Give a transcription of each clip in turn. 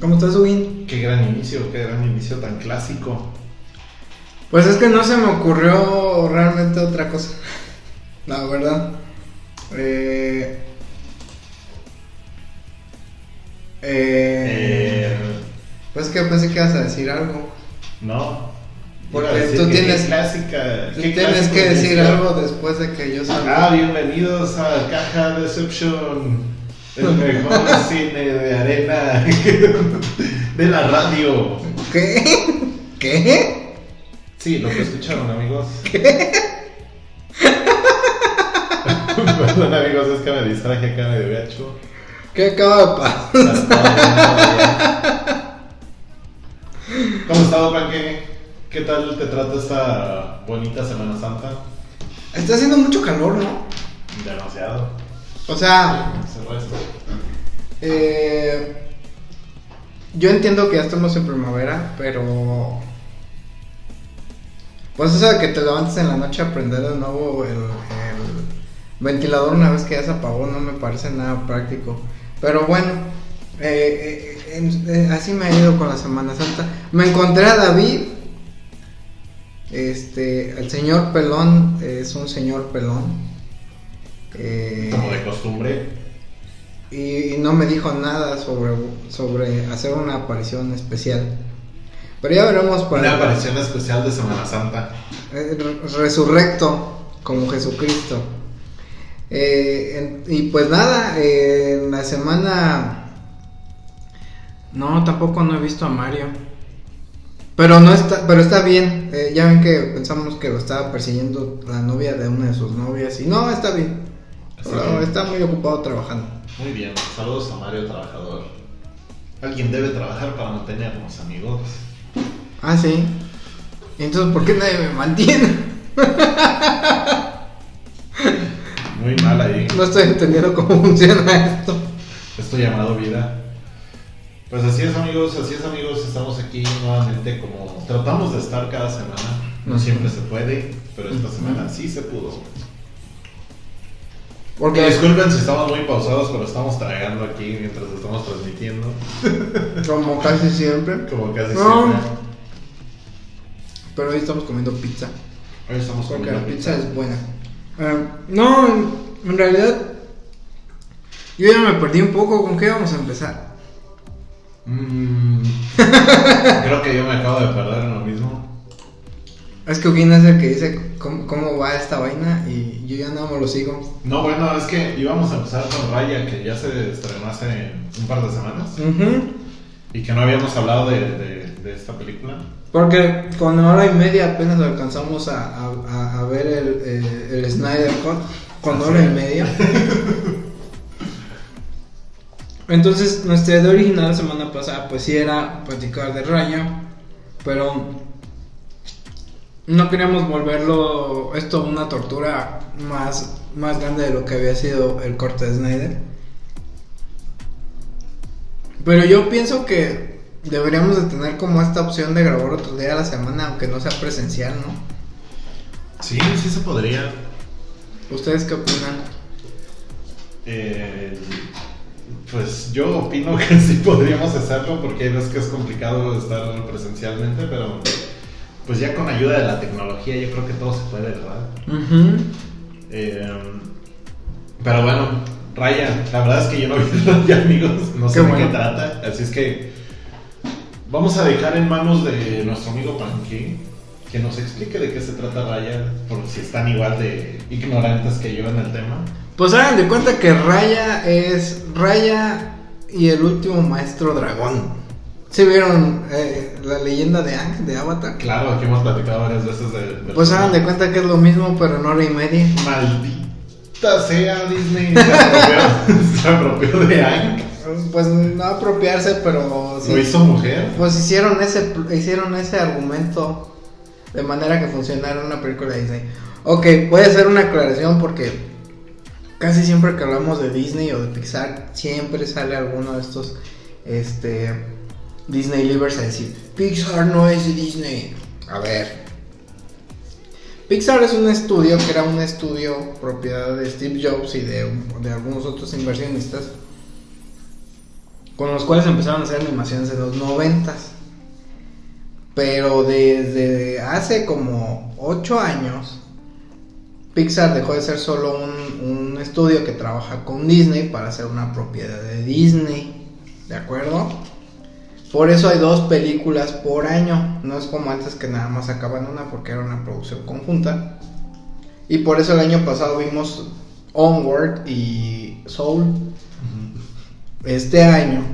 ¿Cómo estás, Win? Qué gran inicio, qué gran inicio tan clásico. Pues es que no se me ocurrió realmente otra cosa. La verdad. Eh, eh, Eh, pues que pensé que ibas a decir algo. no. Porque tú tienes- qué clásica. Tú qué tienes que decir algo después de que yo salga. Ah, bienvenidos a Caja Deception, el mejor cine de arena de la radio. ¿Qué? ¿Qué? Sí, lo que escucharon, amigos. Perdón, amigos, es que me distraje acá medio gacho. ¿Qué acaba de pasar? ¿Cómo estado, Panque? ¿Qué tal te trata esta bonita Semana Santa? Está haciendo mucho calor, ¿no? Demasiado. O sea, eh, yo entiendo que ya estamos en primavera, pero pues eso de que te levantes en la noche a prender de nuevo el, el ventilador una vez que ya se apagó no me parece nada práctico. Pero bueno, eh, eh, eh, así me ha ido con la Semana Santa. Me encontré a David. Este, el señor pelón es un señor pelón. Como de costumbre. y, y no me dijo nada sobre, sobre hacer una aparición especial. Pero ya veremos para Una aparición especial de Semana Santa. Re- resurrecto como Jesucristo. Eh, en- y pues nada, eh, en la semana... No, tampoco no he visto a Mario. Pero no está, pero está bien. eh, ya ven que pensamos que lo estaba persiguiendo la novia de una de sus novias y no, está bien. Está Pero bien. está muy ocupado trabajando. Muy bien, saludos a Mario Trabajador. Alguien debe trabajar para mantenernos, amigos. Ah, sí. ¿Y entonces por qué nadie me mantiene? Muy mal ahí. No estoy entendiendo cómo funciona esto. Esto llamado vida. Pues así es amigos, así es amigos, estamos aquí nuevamente como tratamos de estar cada semana. No siempre se puede, pero esta semana sí se pudo. Porque Disculpen si estamos muy pausados, pero estamos tragando aquí mientras estamos transmitiendo. como casi siempre. Como casi No. siempre. Pero hoy estamos comiendo pizza. Hoy estamos Porque comiendo la pizza es buena. Eh, no, en, en realidad. Yo ya me perdí un poco. ¿Con qué vamos a empezar? Mm, creo que yo me acabo de perder en lo mismo. Es que Eugene es el que dice cómo, cómo va esta vaina. Y yo ya no me lo sigo. No, bueno, es que íbamos a empezar con Raya, que ya se estrenó hace un par de semanas. Y que no habíamos hablado de, de- de esta película. Porque con hora y media apenas alcanzamos a, a- a- ver el, el Snyder Cut. Con hora y media. Entonces, nuestra idea original la semana pasada, pues sí era platicar de Raya. Pero no queríamos volverlo esto una tortura más, más grande de lo que había sido el corte de Snyder. Pero yo pienso que deberíamos de tener como esta opción de grabar otro día a la semana, aunque no sea presencial, ¿no? Sí, sí se podría. ¿Ustedes qué opinan? Eh, pues yo opino que sí podríamos hacerlo porque veces que es complicado estar presencialmente, pero pues ya con ayuda de la tecnología yo creo que todo se puede, ¿verdad? Eh, pero bueno, Raya, la verdad es que yo no vi Raya, amigos, no sé Qué de bueno. qué trata, así es que vamos a dejar en manos de nuestro amigo Panqui que nos explique de qué se trata Raya, por si están igual de ignorantes que yo en el tema. Pues hagan de cuenta que Raya es Raya y el último maestro dragón. ¿Sí vieron eh, la leyenda de Aang de Avatar? Claro, aquí hemos platicado varias veces de... del Pues hagan de cuenta que es lo mismo, pero en hora y media. Maldita sea Disney, se apropió, se apropió de Hank. Pues no apropiarse, pero sí. Lo hizo mujer. Pues hicieron ese, hicieron ese argumento de manera que funcionara una película de Disney. Ok, voy a hacer una aclaración porque casi siempre que hablamos de Disney o de Pixar, siempre sale alguno de estos este, Disney Livers a decir, Pixar no es de Disney. A ver. Pixar es un estudio que era un estudio propiedad de Steve Jobs y de, de algunos otros inversionistas con los cuales empezaron a hacer animaciones en los noventas. Pero desde hace como 8 años, Pixar dejó de ser solo un, un, estudio que trabaja con Disney para hacer una propiedad de Disney. ¿De acuerdo? Por eso hay dos películas por año. No es como antes que nada más acaban una porque era una producción conjunta. Y por eso el año pasado vimos Onward y Soul. Este año,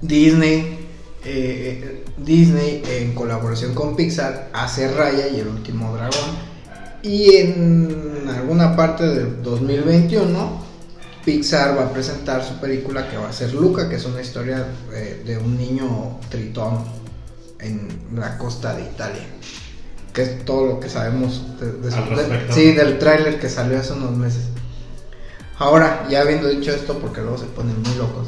Disney, eh, Disney en colaboración con Pixar hace Raya y el último dragón. Y en alguna parte del 2021, Pixar va a presentar su película que va a ser Luca, que es una historia eh, de un niño tritón en la costa de Italia. Que es todo lo que sabemos de, de, sí, del tráiler que salió hace unos meses. Ahora, ya habiendo dicho esto, porque luego se ponen muy locos.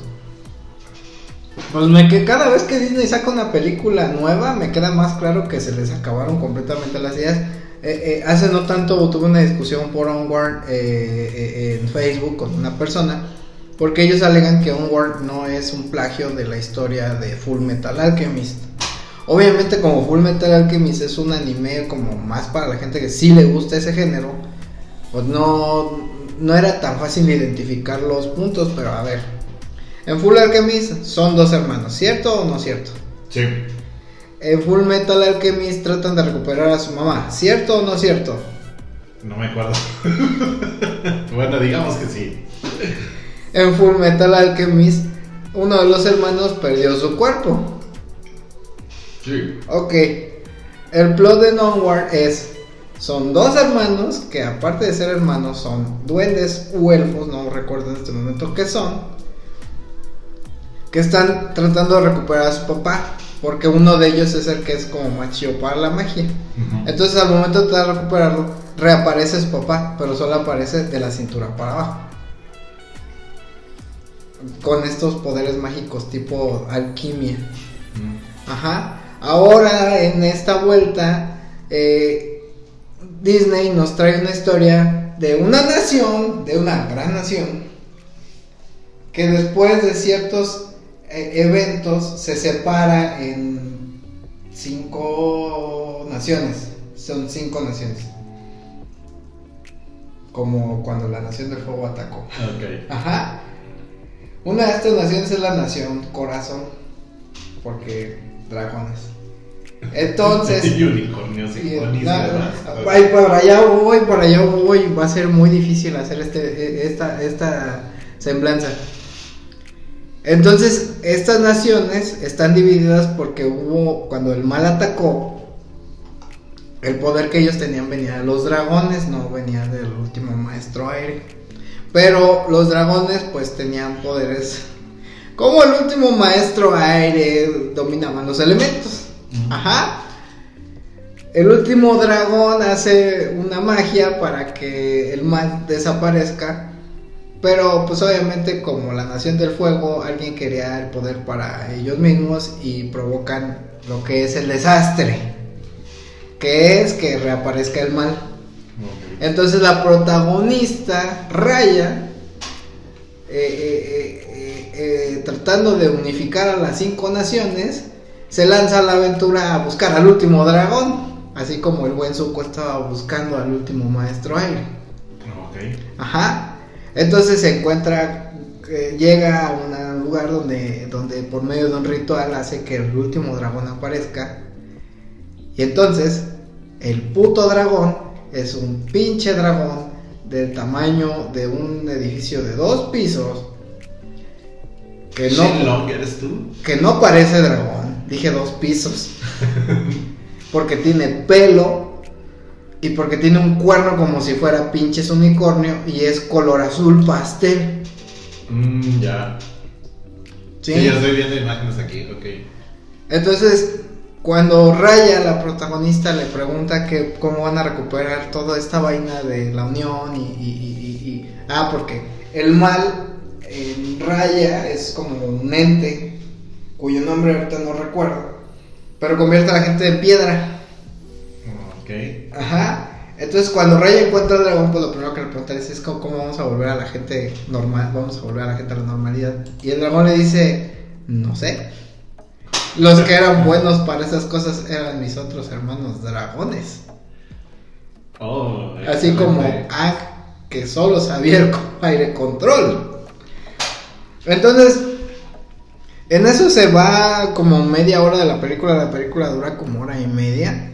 Pues me que cada vez que Disney saca una película nueva, me queda más claro que se les acabaron completamente las ideas. Eh, eh, hace no tanto tuve una discusión por Onward eh, en Facebook con una persona, porque ellos alegan que Onward no es un plagio de la historia de Full Metal Alchemist. Obviamente como Full Metal Alchemist es un anime como más para la gente que sí le gusta ese género, pues no, no era tan fácil identificar los puntos, pero a ver. En Full Alchemist son dos hermanos, ¿cierto o no cierto? Sí. En Full Metal Alchemist tratan de recuperar a su mamá, ¿cierto o no cierto? No me acuerdo. bueno, digamos que sí. En Full Metal Alchemist, uno de los hermanos perdió su cuerpo. Sí. Ok. El plot de Onward es son dos hermanos que aparte de ser hermanos son duendes u elfos, no recuerdo en este momento qué son, que están tratando de recuperar a su papá, porque uno de ellos es el que es como más chido para la magia. Entonces al momento de recuperarlo, reaparece su papá, pero solo aparece de la cintura para abajo. Con estos poderes mágicos tipo alquimia. Mm. Ajá. Ahora en esta vuelta, eh, Disney nos trae una historia de una nación, de una gran nación, que después de ciertos eh, eventos se separa en cinco naciones. Son cinco naciones. Como cuando la Nación del Fuego atacó. Ok. Ajá. Una de estas naciones es la Nación Corazón. Porque dragones. Entonces. y unicornios y ponis ay, allá voy, por allá voy. Va a ser muy difícil hacer este, esta, esta semblanza. Entonces, estas naciones están divididas porque hubo, cuando el mal atacó, el poder que ellos tenían venía de los dragones, no venía del último maestro aire. Pero los dragones pues tenían poderes como el último maestro aire dominaban los elementos. Ajá. El último dragón hace una magia para que el mal desaparezca. Pero pues obviamente como la nación del fuego, alguien quería el poder para ellos mismos y provocan lo que es el desastre. Que es que reaparezca el mal. Entonces la protagonista, Raya, eh, eh, eh, tratando de unificar a las cinco naciones, se lanza a la aventura a buscar al último dragón, así como el buen Zuko estaba buscando al último maestro aire. Ok. Ajá. Entonces se encuentra, eh, llega a un lugar donde, donde por medio de un ritual hace que el último dragón aparezca. Y entonces el puto dragón es un pinche dragón del tamaño de un edificio de dos pisos. Que no, ¿eres tú? que no parece dragón, dije dos pisos. porque tiene pelo y porque tiene un cuerno como si fuera pinches unicornio y es color azul pastel. Mm, ya. ¿sí? Sí, ya estoy viendo imágenes aquí, ok. Entonces, cuando Raya, la protagonista, le pregunta que cómo van a recuperar toda esta vaina de la unión y, y- y- y- y Ah, porque el mal en Raya es como un ente cuyo nombre ahorita no recuerdo, pero convierte a la gente en piedra. Ok. Ajá. Entonces cuando Raya encuentra al dragón, pues lo primero que le pregunta es, cómo, cómo vamos a volver a la gente normal, vamos a volver a la gente a la normalidad. Y el dragón le dice, no sé. Los que eran buenos para esas cosas eran mis otros hermanos dragones. Oh, Así como. Ang, que solo sabía el aire control. Entonces, en eso se va como media hora de la película. La película dura como hora y media.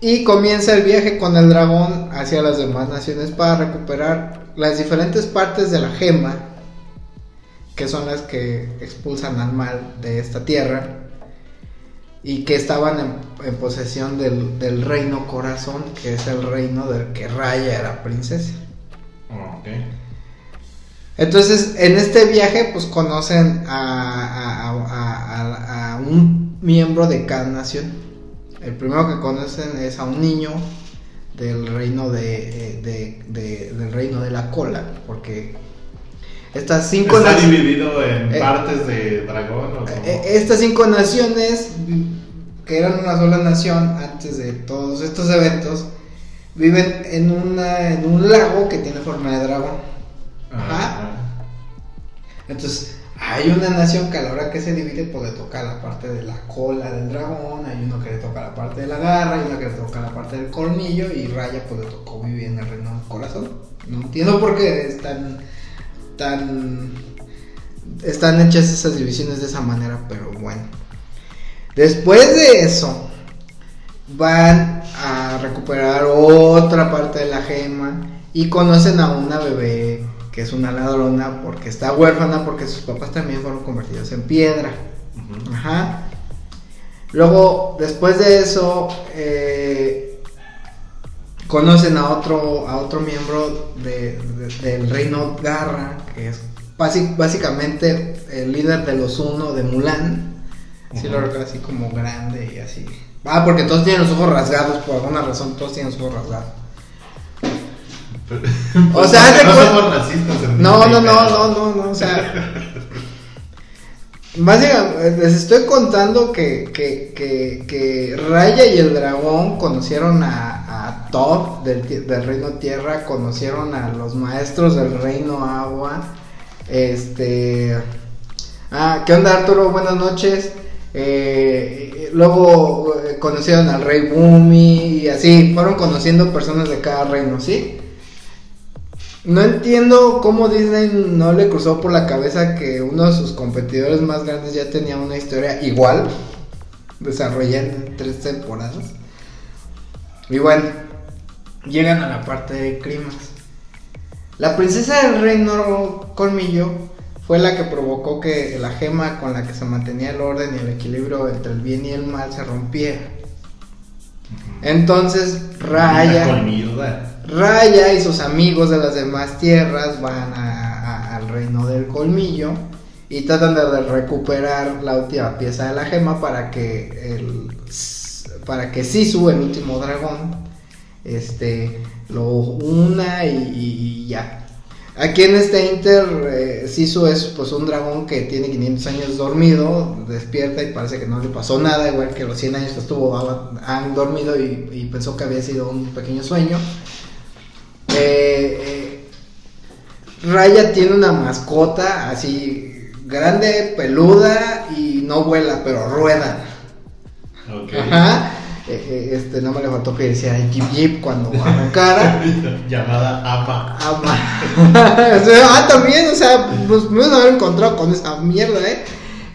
Y comienza el viaje con el dragón hacia las demás naciones para recuperar las diferentes partes de la gema, que son las que expulsan al mal de esta tierra y que estaban en, posesión del, del reino corazón, que es el reino del que Raya era princesa. Oh, ok. Entonces, en este viaje, pues conocen a, a- a- un miembro de cada nación. El primero que conocen es a un niño del reino de, eh, de- de- del reino de la cola, porque estas cinco ¿Está naciones- dividido en Eh, partes de dragón o cómo? Eh, Estas cinco naciones, que eran una sola nación antes de todos estos eventos, viven en, una, en un lago que tiene forma de dragón. Ajá. Entonces, hay una nación que a la hora que se divide, pues le toca la parte de la cola del dragón, hay uno que le toca la parte de la garra, hay uno que le toca la parte del colmillo, y Raya, pues le tocó vivir en el reino del corazón. No entiendo por qué están tan. Están hechas esas divisiones de esa manera, pero bueno. Después de eso, van a recuperar otra parte de la gema y conocen a una bebé que es una ladrona porque está huérfana porque sus papás también fueron convertidos en piedra. Ajá. Luego, después de eso, eh, conocen a otro, a otro miembro de- de- del reino Garra, que es básicamente el líder de los uno de Mulan. Si lo recuerdo así como grande y así. Ah, porque todos tienen los ojos rasgados, por alguna razón todos tienen los ojos rasgados. O sea, no somos racistas. No, no, no, no, no, no, o sea. Básicamente, les estoy contando que, que, que, que Raya y el dragón conocieron a, a del, ti- del reino tierra, conocieron a los maestros del reino agua. Este. Ah, ¿qué onda Arturo? Buenas noches. Eh, luego eh, conocieron al rey Bumi y así, fueron conociendo personas de cada reino, ¿sí? No entiendo cómo Disney no le cruzó por la cabeza que uno de sus competidores más grandes ya tenía una historia igual, desarrollada en tres temporadas. Y bueno, llegan a la parte de Crimas. La princesa del reino Colmillo fue la que provocó que la gema con la que se mantenía el orden y el equilibrio entre el bien y el mal se rompiera. Entonces Raya... Raya y sus amigos de las demás tierras van al reino del colmillo y tratan de recuperar la última pieza de la gema para que el para que Sisu, el último dragón, este lo una y, ya. Aquí en este Inter, eh, Sisu es pues un dragón que tiene 500 años dormido, despierta y parece que no le pasó nada, igual que los 100 años que estuvo han dormido y pensó que había sido un pequeño sueño. Eh, eh, Raya tiene una mascota así grande, peluda y no vuela, pero rueda. Ok. Ajá. Eh, este, no me le faltó que decía Jeep Jeep cuando arrancara. Llamada Ama. Ama. O sea, ah, también, o sea, pues me van a haber encontrado con esa mierda, ¿eh?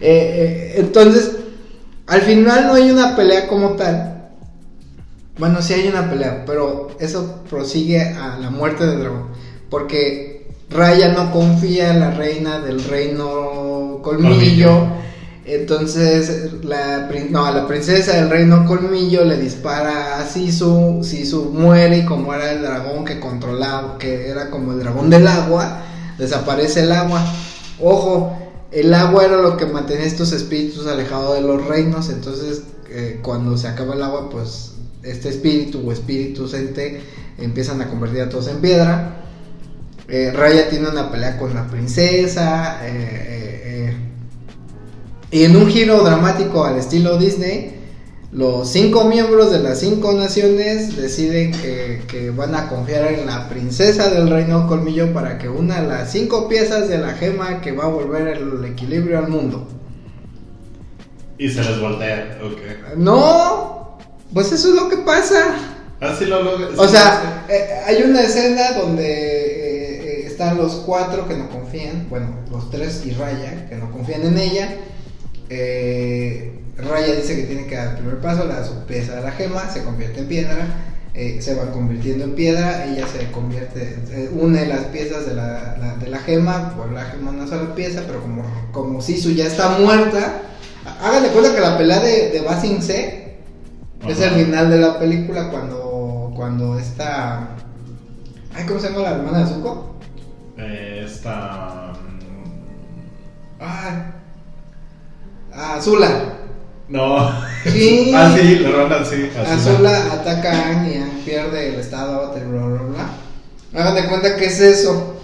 Eh, eh, Entonces, al final no hay una pelea como tal. Bueno, sí hay una pelea, pero eso prosigue a la muerte del dragón. Porque Raya no confía en la reina del reino colmillo. Colmillo. Entonces, la, no, la princesa del reino colmillo le dispara a Sisu. Sisu muere y como era el dragón que controlaba, que era como el dragón del agua, desaparece el agua. Ojo, el agua era lo que mantenía estos espíritus alejados de los reinos. Entonces, eh, cuando se acaba el agua, pues este espíritu o espíritus ente empiezan a convertir a todos en piedra. Eh, Raya tiene una pelea con la princesa. eh, eh. Y en un giro dramático al estilo Disney, los cinco miembros de las cinco naciones deciden que, que van a confiar en la princesa del reino colmillo para que una las cinco piezas de la gema que va a volver el equilibrio al mundo. Y se les voltea, ok. No, pues eso es lo que pasa. Así lo logra. O sea, eh, hay una escena donde eh, eh, están los cuatro que no confían, bueno, los tres y Raya, que no confían en ella. Eh, Raya dice que tiene que dar el primer paso, le da su pieza a la gema, se convierte en piedra, eh, se va convirtiendo en piedra, ella se convierte, eh, une las piezas de la, la- de la gema, por la gema una sola pieza, pero como, como Sisu ya está muerta, háganle cuenta que la pelea de, de Basing C es el final de la película cuando, cuando está... Ay, ¿cómo se llama la hermana de Zuko? Eh, esta. Ay. Ah, Azula. No. Sí. ah, sí, lo rondan, sí. Azula ataca a Aang pierde el estado de bla bla bla. Hagan de cuenta que es eso.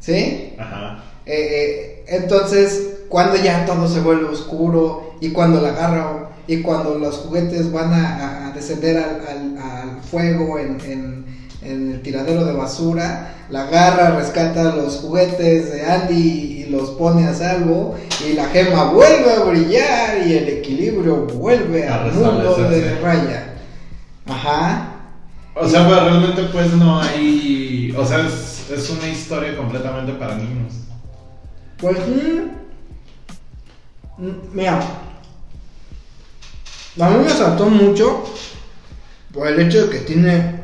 ¿Sí? Ajá. Eh, eh, entonces, cuando ya todo se vuelve oscuro y cuando la agarra y cuando los juguetes van a, a descender al, al- al fuego en, en- en el tiradero de basura, la agarra, rescata los juguetes de Andy y los pone a salvo y la gema vuelve a brillar y el equilibrio vuelve A al mundo de. Raya. Ajá. O sea, pues realmente, pues no hay. O sea, es, es una historia completamente para niños. Pues mm, mm, mira, a mí me saltó mucho por el hecho de que tiene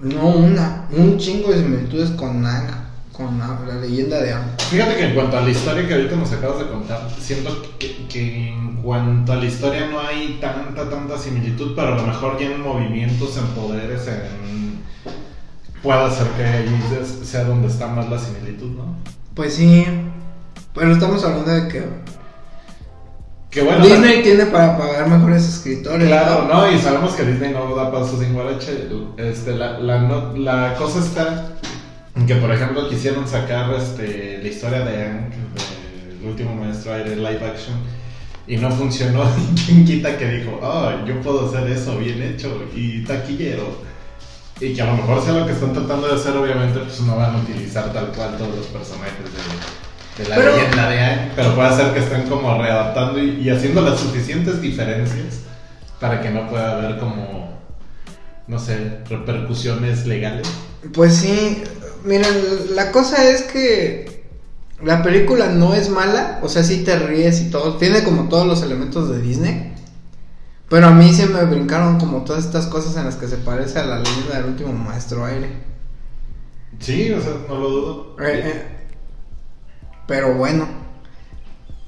no una, un chingo de similitudes con Ang, con la, la leyenda de Ang. Fíjate que en cuanto a la historia que ahorita nos acabas de contar, siento que, que en cuanto a la historia no hay tanta, tanta similitud, pero a lo mejor ya en movimientos, en poderes, en... puede ser que ahí sea donde está más la similitud, ¿no? Pues sí, pero estamos hablando de que Que bueno, Disney tiene para pagar mejores escritores. Claro, no, y sabemos que Disney no da pasos sin guarache. Este, la, la, no- la cosa está en que, por ejemplo, quisieron sacar este, la historia de Aang, del último maestro aire live action, y no funcionó. ¿Y quién quita que dijo, oh, yo puedo hacer eso bien hecho y taquillero? Y que a lo mejor sea lo que están tratando de hacer, obviamente, pues no van a utilizar tal cual todos los personajes de, de la Pero- leyenda de Aang, pero puede ser que estén como readaptando y, y haciendo las suficientes diferencias para que no pueda haber como, no sé, repercusiones legales. Pues sí, miren, la cosa es que la película no es mala, o sea, sí te ríes y todo, tiene como todos los elementos de Disney, pero a mí se me brincaron como todas estas cosas en las que se parece a la leyenda del último maestro aire. Sí, o sea, no lo dudo. Eh, eh, Pero bueno,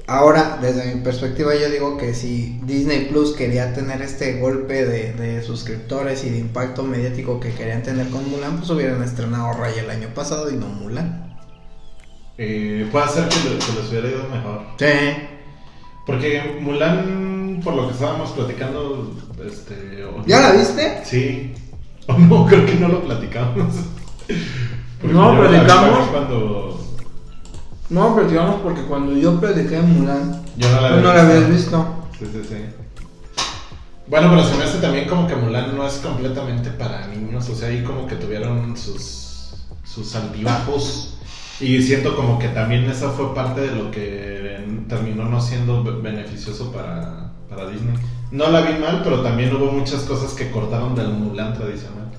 ahora desde mi perspectiva yo digo que si Disney Plus quería tener este golpe de, de suscriptores y de impacto mediático que querían tener con Mulan, pues hubieran estrenado Raya el año pasado y no Mulan. Eh, puede ser que, le- que les hubiera ido mejor. Sí. Porque Mulan, por lo que estábamos platicando, este... ¿Ya la viste? Sí. O no, creo que no lo platicamos. Porque No, platicamos. Cuando... No, pero digamos porque cuando yo prediqué Mulan, Yo no la había no la visto. habías visto. Sí, sí, sí. Bueno, pero se me hace también como que Mulan no es completamente para niños. O sea, ahí como que tuvieron sus, sus altibajos. Y siento como que también esa fue parte de lo que terminó no siendo be- beneficioso para, para Disney. No la vi mal, pero también hubo muchas cosas que cortaron del Mulan tradicional.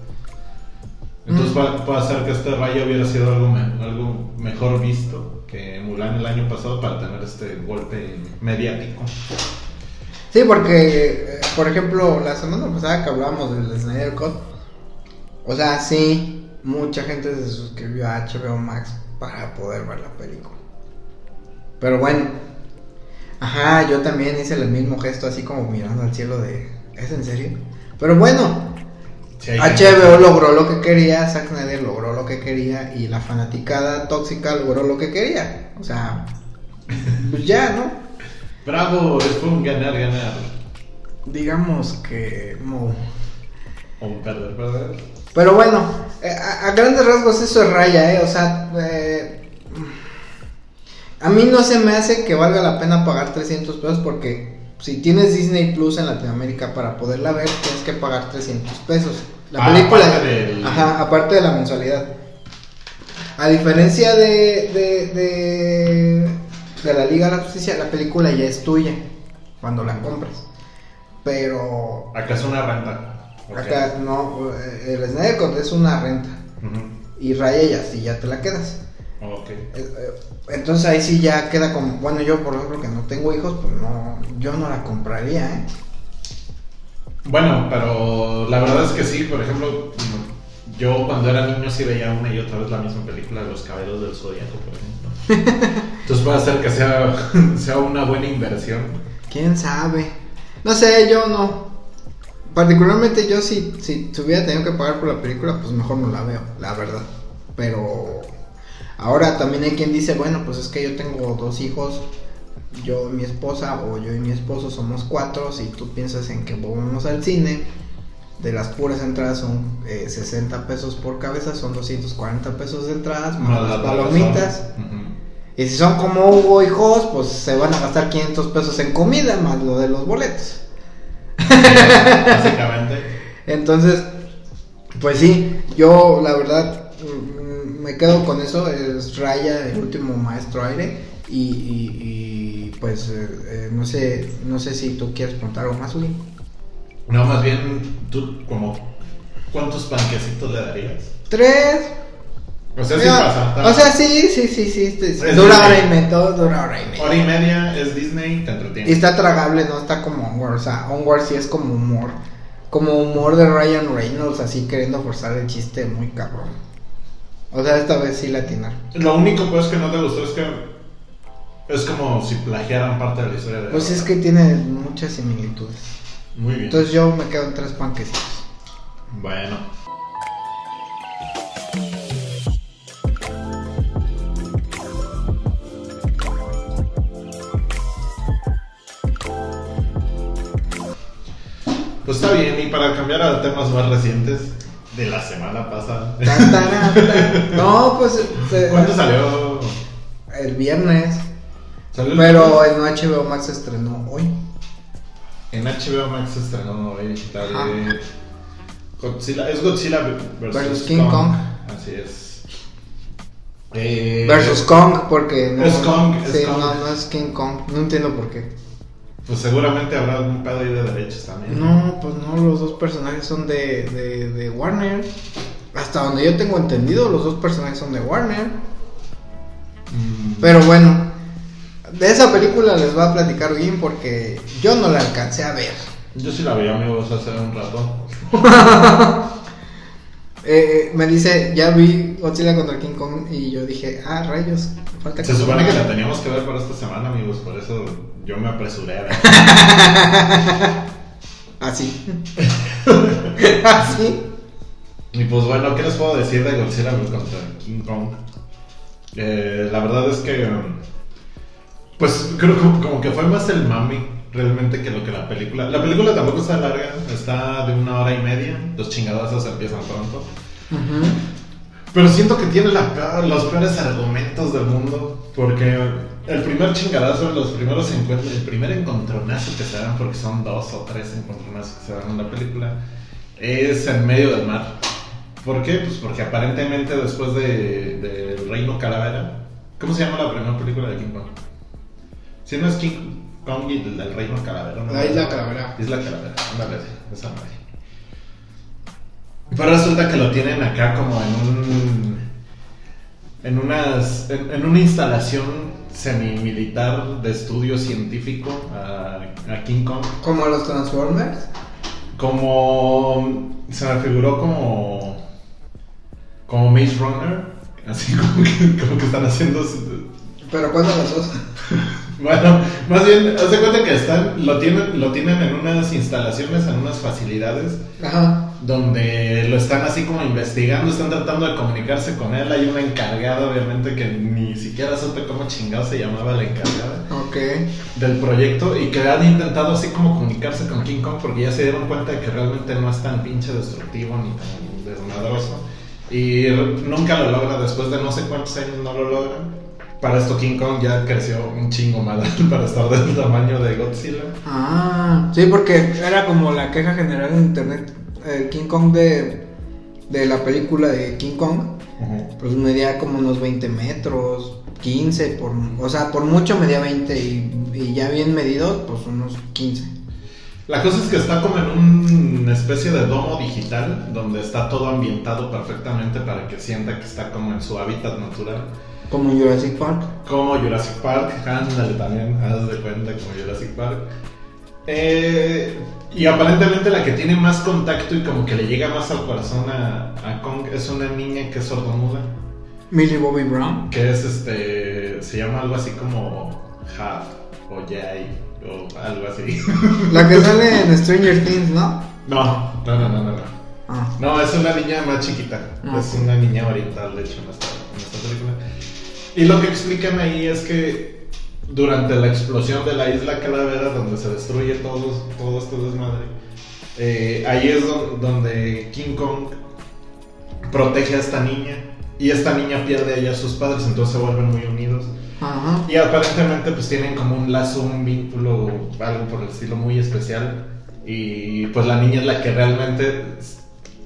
Entonces Mm. puede, puede ser que este rayo hubiera sido algo, me- algo mejor visto que Mulan el año pasado para tener este golpe mediático. Sí, porque, eh, por ejemplo, la semana pasada que hablábamos del Snyder Cut, o sea, sí, mucha gente se suscribió a HBO Max para poder ver la película. Pero bueno, ajá, yo también hice el mismo gesto, así como mirando al cielo de, ¿es en serio? Pero bueno, Sí, HBO logró lo que quería, Zack Snyder logró lo que quería y la fanaticada tóxica logró lo que quería. O sea, pues ya, ¿no? Bravo, es un ganar, ganar. Digamos que... mo- O un perder, perder. Pero bueno, eh, a, a grandes rasgos eso es raya, ¿eh? O sea, eh, a mí no se me hace que valga la pena pagar 300 pesos porque si tienes Disney Plus en Latinoamérica para poderla ver, tienes que pagar 300 pesos. La Ah, película, aparte del- ajá, aparte de la mensualidad. A diferencia de, de, de, de la Liga de la Justicia, la película ya es tuya cuando la compras. Pero Acá es una renta. Acá no, eh, el Snyder Cut es una renta. Y Raya ya sí, ya te la quedas. Ok. Eh, eh, Entonces ahí sí ya queda como, bueno, yo por ejemplo que no tengo hijos, pues no, yo no la compraría, ¿eh? Bueno, pero la verdad es que sí, por ejemplo, yo cuando era niño sí veía una y otra vez la misma película Los Caballeros del Zodíaco, por ejemplo. Entonces puede ser que sea, sea una buena inversión. ¿Quién sabe? No sé, yo no. Particularmente yo si, si tuviera tenido que pagar por la película, pues mejor no la veo, la verdad. Pero ahora también hay quien dice, bueno, pues es que yo tengo dos hijos, yo y mi esposa, o yo y mi esposo somos cuatro, si tú piensas en que vamos al cine, de las puras entradas son eh, 60 pesos por cabeza, son 240 pesos de entradas, más las las palomitas. Y si son como Hugo y Jos, pues se van a gastar 500 pesos en comida más lo de los boletos. Básicamente. Entonces, pues sí, yo la verdad mm, me quedo con eso. Es Raya, el último maestro aire. Y, y- y, pues eh, eh, no sé no sé si tú quieres preguntar algo más, Uli. No, más bien, tú, como, ¿cuántos panquecitos le darías? Tres. O sea, sí Mira, pasa. o sea, sí, sí, sí, sí. este, Es dura hora y media, todo dura hora y media. hora y media es Disney, te entretiene. Y está tragable, no está como Onward. O sea, Onward sí es como humor. Como humor de Ryan Reynolds, así queriendo forzar el chiste muy cabrón. O sea, esta vez sí la atinaron. Lo único pues que no te gustó es que es como si plagiaran parte de la historia de Pues es que tiene muchas similitudes. Muy bien. Entonces yo me quedo en tres panquecitos. Bueno. Pues está bien, y para cambiar a temas más recientes de la semana pasada. Tan, tan, tan. No, pues se- ¿Cuándo salió? el viernes. ¿Salió el- Pero en HBO Max se estrenó hoy. En HBO Max se estrenó hoy la de Godzilla. Es Godzilla versus, Versus King Kong. Así es. Eh, Versus Kong, porque no, es Kong, es sí, Kong. No, no es King Kong. No entiendo por qué. Pues seguramente habrá algún pedo ahí de derechos también. No, pues no, los dos personajes son de, de, de Warner. Hasta donde yo tengo entendido, los dos personajes son de Warner. Mm, Pero bueno, de esa película les voy a platicar bien porque yo no la alcancé a ver. Yo sí la veía, amigos, hace un rato. Eh, me dice, ya vi Godzilla contra King Kong y yo dije, ah, rayos, falta Se supone que la teníamos que ver para esta semana, amigos, por eso yo me apresuré a ver. Así. Así. Y pues bueno, ¿qué les puedo decir de Godzilla contra King Kong? Eh, la verdad es que. um, Pues creo que como que fue más el mami realmente que lo que la película. La película tampoco está larga, está de una hora y media. Los chingadazos empiezan pronto. Ujú. Pero siento que tiene la los peores argumentos del mundo. Porque el primer chingadazo, los primeros encuentros, el primer encontronazo que se dan, porque son dos o tres encontronazos que se dan en la película, es en medio del mar. ¿Por qué? Pues porque aparentemente después de, del Reino Calavera. ¿Cómo se llama la primera película de King Kong? Si no es King Kong y el, el Reino Calavera. ¿no? La Isla Calavera. Isla Calavera, ándale, esa madre. Pero resulta que lo tienen acá como en un. En, unas, en, en una instalación semi-militar de estudio científico a, a King Kong. Como los Transformers. Como. Se me figuró como. Como Maze Runner. Así como que, como que están haciendo. Pero ¿cuál de las dos? Bueno, más bien, haz de cuenta que están, lo tienen, lo tienen en unas instalaciones, en unas facilidades, Ajá. donde lo están así como investigando, están tratando de comunicarse con él. Hay una encargada, obviamente, que ni siquiera supe cómo chingado se llamaba la encargada del proyecto y que han intentado así como comunicarse con King Kong porque ya se dieron cuenta de que realmente no es tan pinche destructivo ni tan desmadroso. Y nunca lo logra, después de no sé cuántos años no lo logra. Para esto King Kong ya creció un chingo mal para estar del tamaño de Godzilla. Ah, sí, porque era como la queja general en internet. El King Kong de, de la película de King Kong, pues medía como unos 20 metros, 15, por, o sea, por mucho medía 20 y, y ya bien medido, pues unos 15. La cosa es que está como en una especie de domo digital donde está todo ambientado perfectamente para que sienta que está como en su hábitat natural. Como Jurassic Park. Como Jurassic Park, ándale también, haz de cuenta como Jurassic Park. Eh, y aparentemente la que tiene más contacto y como que le llega más al corazón a, a Kong es una niña que es sordomuda. Millie Bobby Brown. Que es este. Se llama algo así como Half o Jay o algo así. La que sale en Stranger Things, ¿no? No, no, no, no, no. Ah. No, es una niña más chiquita. Ah, es una niña oriental, de hecho, en esta, en esta película. Y lo que explican ahí es que durante la explosión de la isla Calavera, donde se destruye todo, todo este desmadre, eh, ahí es donde King Kong protege a esta niña y esta niña pierde a ella a sus padres, entonces se vuelven muy unidos. Y aparentemente pues tienen como un lazo, un vínculo, algo por el estilo muy especial. Y pues la niña es la que realmente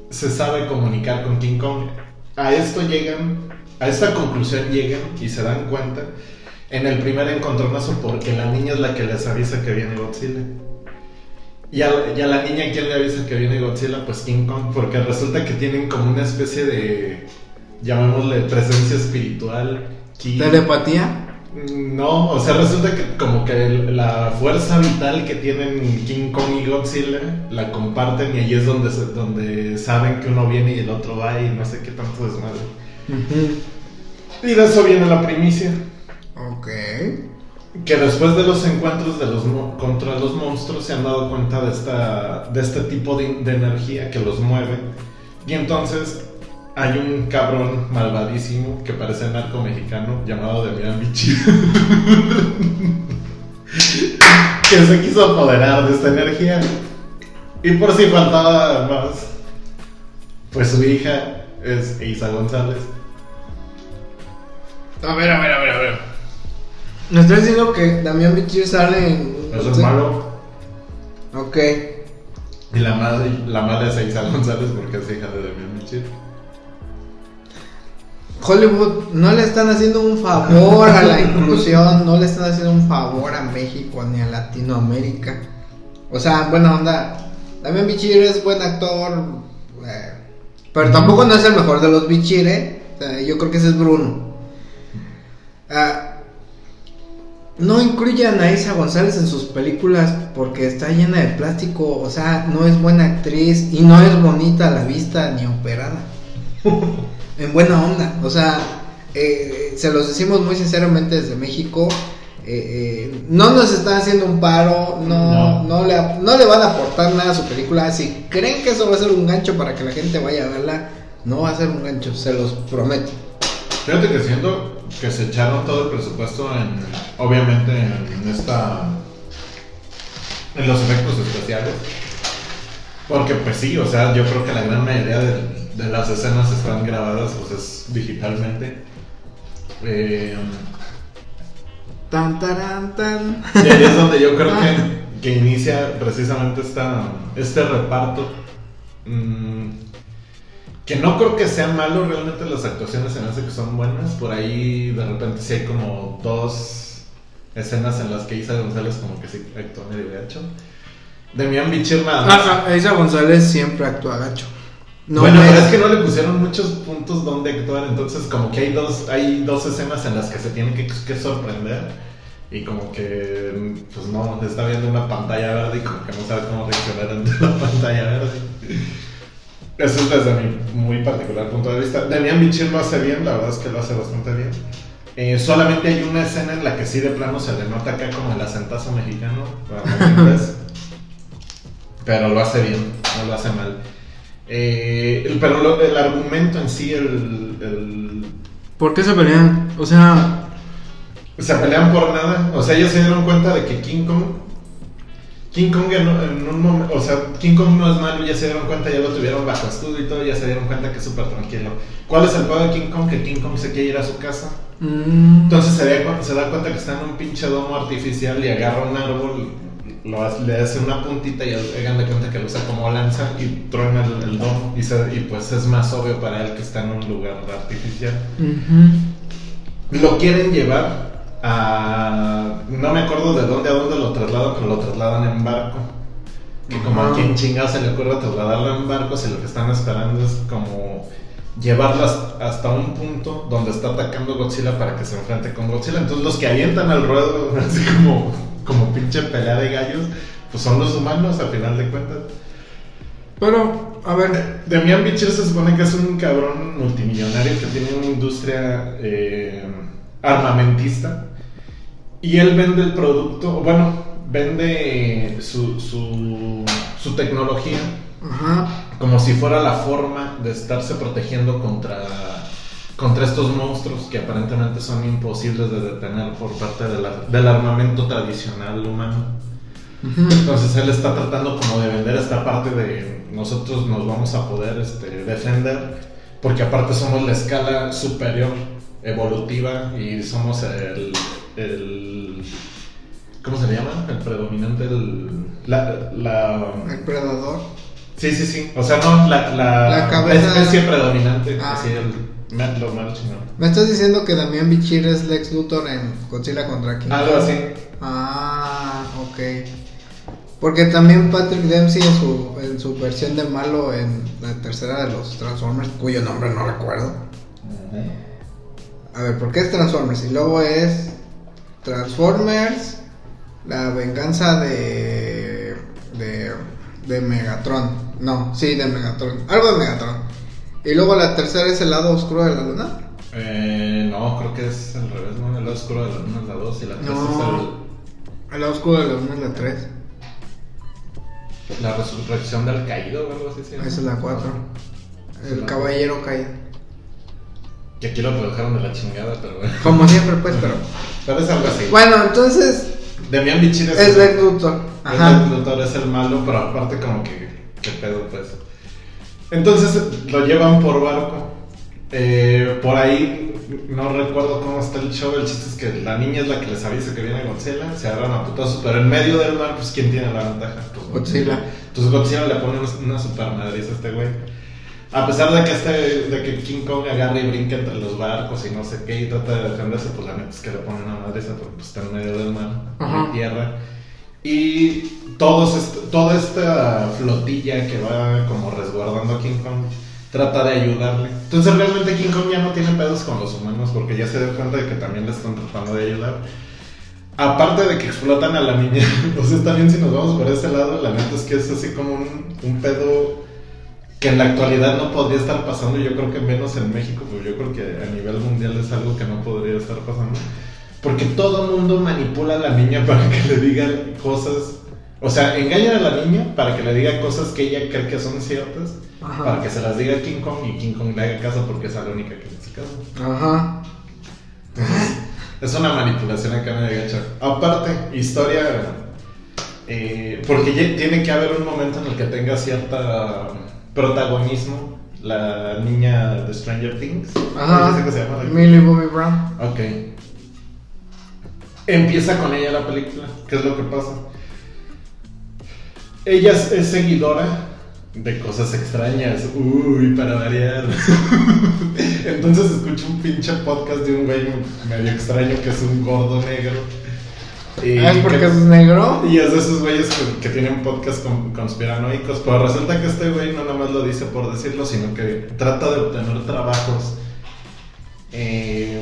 se sabe comunicar con King Kong. A esto llegan, a esta conclusión llegan y se dan cuenta en el primer encontronazo porque la niña es la que les avisa que viene Godzilla. Y a, la niña, ¿quién le avisa que viene Godzilla? Pues King Kong, porque resulta que tienen como una especie de, llamémosle, presencia espiritual ¿Telepatía? No, o sea, resulta que como que la fuerza vital que tienen King Kong y Godzilla la comparten y ahí es donde, donde saben que uno viene y el otro va y no sé qué tanto desmadre. Y de eso viene la primicia. Ok. Que después de los encuentros de los, contra los monstruos se han dado cuenta de, esta, de este tipo de, de energía que los mueve. Y entonces hay un cabrón malvadísimo que parece narco mexicano llamado Demian Bichir que se quiso apoderar de esta energía. Y por si faltaba más, pues su hija es Isa González. A ver, a ver, a ver, a ver. ¿Me estás diciendo que Damián Bichir sale en. Eso es malo. Ok. Y la madre, la madre es Isa González porque es hija de Damián Bichir. Hollywood no le están haciendo un favor a la inclusión, no le están haciendo un favor a México ni a Latinoamérica. O sea, buena onda. También Bichir es buen actor, eh, pero tampoco no es el mejor de los Bichir, ¿eh? yo creo que ese es Bruno. Ah, no incluyan a Isa González en sus películas porque está llena de plástico, o sea, no es buena actriz y no es bonita a la vista ni operada. en buena onda. O sea, eh, se los decimos muy sinceramente desde México. Eh, eh, no nos están haciendo un paro, no, no. le, no le van a aportar nada a su película. Si creen que eso va a ser un gancho para que la gente vaya a verla, no va a ser un gancho, se los prometo. Fíjate que siento que se echaron todo el presupuesto en, obviamente, en esta, en los efectos especiales. Porque pues sí, o sea, yo creo que la gran mayoría de de las escenas están grabadas pues digitalmente. Eh, tan, tan, tan. Y ahí es donde yo creo que, que inicia precisamente esta, este reparto. Mm, que no creo que sea malo realmente las actuaciones en ese que son buenas. Por ahí de repente sí hay como dos escenas en las que Isa González como que sí actúa medio gacho. Demian Bichir nada más. Ah, Isa González siempre actúa gacho bueno, pero es que no le pusieron muchos puntos donde actuar, entonces como que hay dos, hay dos escenas en las que se tiene que, sorprender y como que, pues no, está viendo una pantalla verde y como que no sabe cómo reaccionar ante la pantalla verde. Eso es desde mi muy particular punto de vista. Demian Bichir lo hace bien, la verdad es que lo hace bastante bien. Eh, solamente hay una escena en la que sí de plano se le nota acá como el acentazo mexicano, pero lo hace bien, no lo hace mal. Eh, pero el argumento en sí, el, el... ¿Por qué se pelean? O sea... Se pelean por nada. O sea, ellos se dieron cuenta de que King Kong King Kong en, en un momento, o sea, King Kong no es malo, ya se dieron cuenta, ya lo tuvieron bajo estudio y todo, ya se dieron cuenta que es súper tranquilo. ¿Cuál es el juego de King Kong? Que King Kong se quiere ir a su casa. Mm. Entonces se, ve- se da cuenta que está en un pinche domo artificial y agarra un árbol, lo hace- le hace una puntita y hagan de cuenta que lo usa como lanza y truena el, el domo. Y, se- y pues es más obvio para él que está en un lugar artificial. Lo quieren llevar a. No me acuerdo de dónde a dónde lo trasladan, pero lo trasladan en barco. Que como a quien chingado se le ocurre trasladarlo en barco, si lo que están esperando es como llevarlo has- hasta un punto donde está atacando Godzilla para que se enfrente con Godzilla. Entonces los que avientan al ruedo, así como, como pinche pelea de gallos, pues son los humanos a final de cuentas. Pero, a ver, Demian Bichir se supone que es un cabrón multimillonario que tiene una industria eh, armamentista y él vende el producto, bueno, vende su, su, su tecnología ajá. como si fuera la forma de estarse protegiendo contra, contra estos monstruos que aparentemente son imposibles de detener por parte de la- del armamento tradicional humano. Entonces él está tratando como de vender esta parte de nosotros nos vamos a poder este, defender porque aparte somos la escala superior evolutiva y somos el, el ¿cómo se le llama? El predominante, el, la, la El predador. sí sí sí, o sea no la, la, La cabeza- especie predominante, Ah. así el lo malo chingón. Me estás diciendo que Damián Bichir es Lex Luthor en Godzilla contra King Algo así. Ah, ok. Porque también Patrick Dempsey en su, en su versión de malo en la tercera de los Transformers, cuyo nombre no recuerdo. A ver, ¿por qué es Transformers? Y luego es Transformers, la venganza de, de, de Megatron. No, sí, de Megatron. Algo de Megatron. Y luego la tercera es el lado oscuro de la luna. Eh, no, creo que es al revés, ¿no? El lado oscuro de la luna es la 2 y la 3 No. El lado oscuro de la luna es la 3. es el- la resurrección del caído o algo así. ¿sí? Esa es la 4. Sí, El caballero caído. Que aquí lo tradujeron de la chingada, pero bueno. Como siempre, pues, pero. Pero es algo así. Bueno, entonces Demian Bichir es, es Lex Luthor. es Ajá. el Luthor, es el malo, pero aparte como que, que pedo, pues. Entonces lo llevan por barco. Eh, por ahí no recuerdo cómo está el show. El chiste es que la niña es la que les avisa que viene Godzilla. Se agarran a putazos, pero en medio del mar, pues ¿quién tiene la ventaja? Pues Godzilla. Entonces Godzilla le pone una, super madriza a este güey. A pesar de que, este, de que King Kong agarra y brinca entre los barcos y no sé qué y trata de defenderse, pues la neta es que le pone una madriza porque pues, está en medio del mar, Ajá. hay tierra. Y todos est- toda esta flotilla que va como resguardando a King Kong trata de ayudarle. Entonces realmente King Kong ya no tiene pedos con los humanos porque ya se dio cuenta de que también le están tratando de ayudar. Aparte de que explotan a la niña, sea, también si nos vamos por ese lado, la neta es que es así como un, un pedo que en la actualidad no podría estar pasando, yo creo que menos en México, pues yo creo que a nivel mundial es algo que no podría estar pasando. Porque todo el mundo manipula a la niña para que le diga cosas, o sea, engañan a la niña para que le diga cosas que ella cree que son ciertas, Ajá. para que se las diga a King Kong y King Kong le haga caso porque es la única que le hace caso. Ajá. Es una manipulación acá medio gacha. Aparte, historia. eh, porque tiene que haber un momento en el que tenga cierta protagonismo la niña de Stranger Things. Ajá. ¿Cómo dice que se llama? Millie Bobby Brown. Ok. Empieza con ella la película. ¿Qué es lo que pasa? Ella es, es seguidora de cosas extrañas. Uy, para variar. Entonces escucho un pinche podcast de un güey medio extraño que es un gordo negro. Y Ah, ¿Es porque que- es negro? y es de esos güeyes que, que tienen podcast con, conspiranoicos. Pero resulta que este güey no nada más lo dice por decirlo, sino que trata de obtener trabajos eh,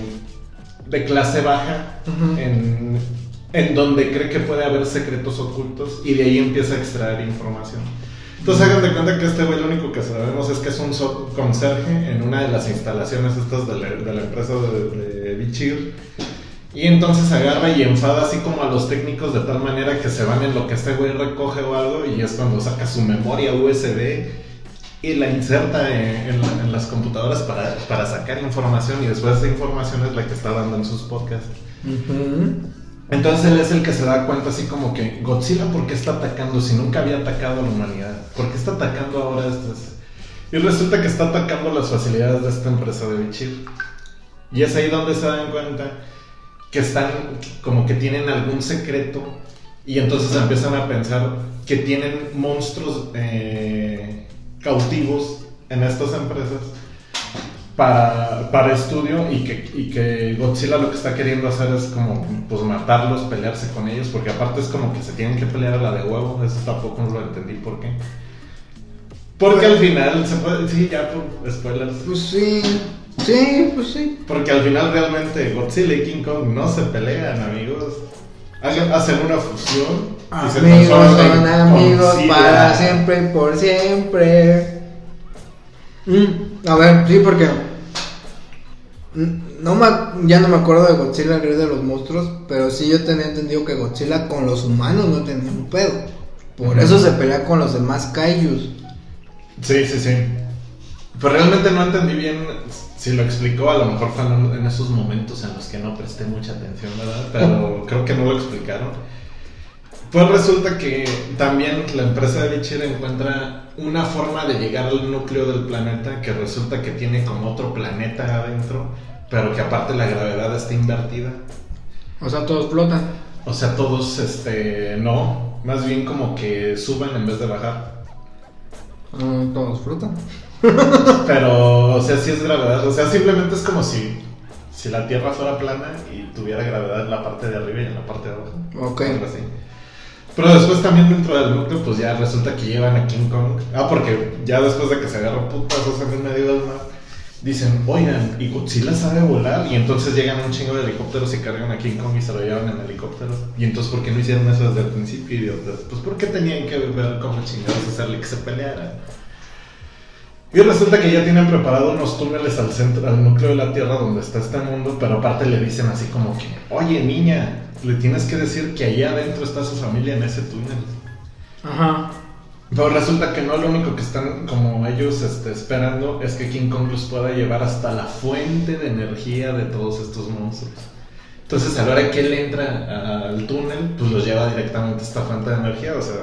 de clase baja Ujú. en, en donde cree que puede haber secretos ocultos y de ahí empieza a extraer información. Entonces hagan de cuenta que este güey lo único que sabemos es que es un conserje en una de las instalaciones estas de la, de la empresa de, de Bichir. Y entonces agarra y enfada así como a los técnicos de tal manera que se van en lo que este güey recoge o algo y es cuando saca su memoria USB y la inserta en, en en las computadoras para, para sacar información y después esa información es la que está dando en sus podcasts. Ujú. Entonces él es el que se da cuenta así como que Godzilla, ¿por qué está atacando si nunca había atacado a la humanidad? ¿Por qué está atacando ahora estas? Y resulta que está atacando las facilidades de esta empresa de Bichir. Y es ahí donde se dan cuenta que están como que tienen algún secreto y entonces empiezan a pensar que tienen monstruos eh, cautivos en estas empresas para, para estudio y que, y que Godzilla lo que está queriendo hacer es como pues matarlos, pelearse con ellos, porque aparte es como que se tienen que pelear a la de huevo, eso tampoco lo entendí por qué. Porque al final se puede, sí, ya por spoilers. Pues sí, sí, pues sí. Porque al final realmente Godzilla y King Kong no se pelean, amigos. Hacen hacen una fusión. y se Amigos son amigos Godzilla. para siempre y por siempre. Mm, a ver, sí, porque. No me, ya no me acuerdo de Godzilla, el rey de los monstruos. Pero sí, yo tenía entendido que Godzilla con los humanos no tenía un pedo. Por eso se pelea con los demás Kaijus. Sí, sí, sí. Pero realmente no entendí bien si lo explicó, a lo mejor fue en, esos momentos en los que no presté mucha atención, ¿verdad? Pero creo que no lo explicaron. Pues resulta que también la empresa de Bichir encuentra una forma de llegar al núcleo del planeta que resulta que tiene como otro planeta adentro, pero que aparte la gravedad está invertida. O sea, todos flotan. O sea, todos, este, no, más bien como que suben en vez de bajar. Ah, todos flotan. Pero, o sea, sí es gravedad. O sea, simplemente es como si, si la Tierra fuera plana y tuviera gravedad en la parte de arriba y en la parte de abajo. Ok. Algo así. Pero después también dentro del núcleo, pues ya resulta que llevan a King Kong. Ah, porque ya después de que se agarró putazos en el medio del mar, dicen, oigan, y Godzilla sabe volar. Y entonces llegan un chingo de helicópteros y cargan a King Kong y se lo llevan en helicópteros. Y entonces, ¿por qué no hicieron eso desde el principio, idiotas? Pues porque tenían que ver cómo chingados hacerle que se peleara. Y resulta que ya tienen preparado unos túneles al centro, al núcleo de la Tierra donde está este mundo, pero aparte le dicen así como que, oye niña, le tienes que decir que allá adentro está su familia en ese túnel. Ajá. Pero resulta que no lo único que están como ellos este, esperando es que King Kong los pueda llevar hasta la fuente de energía de todos estos monstruos. Entonces a la hora que él entra al túnel, pues los lleva directamente a esta fuente de energía. O sea,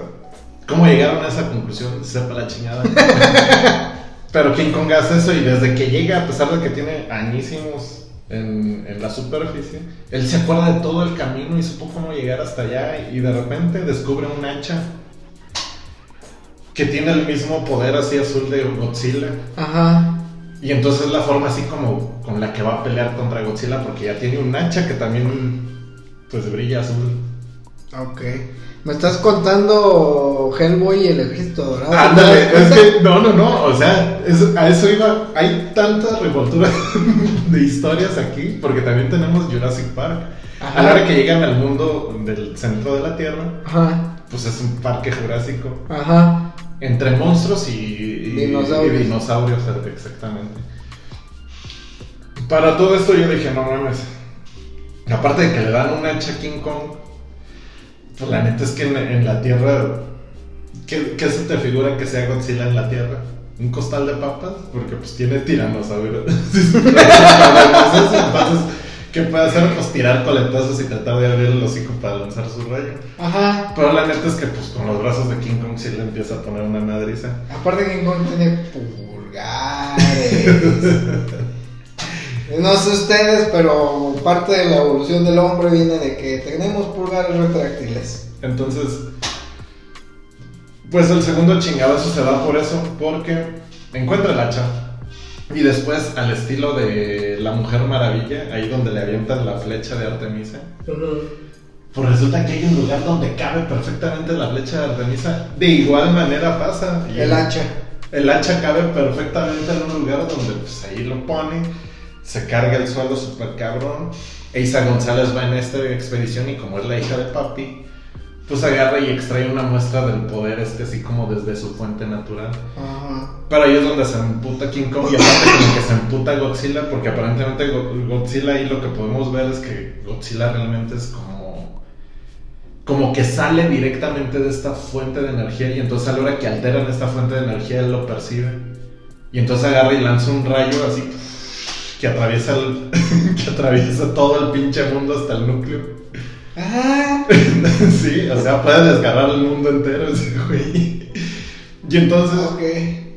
¿cómo llegaron a esa conclusión? Sepa la chingada. Pero King Kong hace eso y desde que llega, a pesar de que tiene añísimos en, en la superficie, él se acuerda de todo el camino y supo cómo llegar hasta allá y de repente descubre un hacha que tiene el mismo poder así azul de Godzilla. Ajá. Y entonces es la forma así como con la que va a pelear contra Godzilla porque ya tiene un hacha que también pues brilla azul. Ok. Me estás contando Hellboy y el ejército dorado. Ándale, ¿Te das es que no, no, no, o sea, es- a eso iba, hay tanta revoltura de historias aquí, porque también tenemos Jurassic Park. Ajá. A la hora que llegan al mundo del centro de la Tierra, Ajá. pues es un parque jurásico, Ajá. entre monstruos y, y- Dinosaurios. y dinosaurios, exactamente. Para todo esto yo dije, no mames, aparte de que le dan un hacha a King Kong, pues la neta es que en, en la Tierra, ¿qué, ¿qué se te figura que sea Godzilla en la Tierra? ¿Un costal de papas? Porque pues tiene tiranosaurio. Entonces, ¿qué puede hacer? Pues tirar coletazos y tratar de abrir el hocico para lanzar su rayo. Ajá. Pero la neta es que pues con los brazos de King Kong sí le empieza a poner una madriza. Aparte King Kong tiene pulgares. No sé ustedes, pero parte de la evolución del hombre viene de que tenemos pulgares retráctiles. Entonces, pues el segundo chingadazo se da por eso, porque encuentra el hacha. Y después, al estilo de la Mujer Maravilla, ahí donde le avientan la flecha de Artemisa, pues resulta que hay un lugar donde cabe perfectamente la flecha de Artemisa. De igual manera pasa. Y El hacha. El hacha cabe perfectamente en un lugar donde pues ahí lo pone, se carga el suelo super cabrón. Eisa González va en esta expedición y como es la hija de papi, pues agarra y extrae una muestra del poder este así como desde su fuente natural. Ajá. Pero ahí es donde se emputa King Kong y aparte como que se emputa Godzilla porque aparentemente Go- Godzilla ahí lo que podemos ver es que Godzilla realmente es como como que sale directamente de esta fuente de energía y entonces a la hora que alteran esta fuente de energía él lo percibe y entonces agarra y lanza un rayo así que atraviesa el- que atraviesa todo el pinche mundo hasta el núcleo Ah, sí, o sea, puede desgarrar el mundo entero ese güey. Y entonces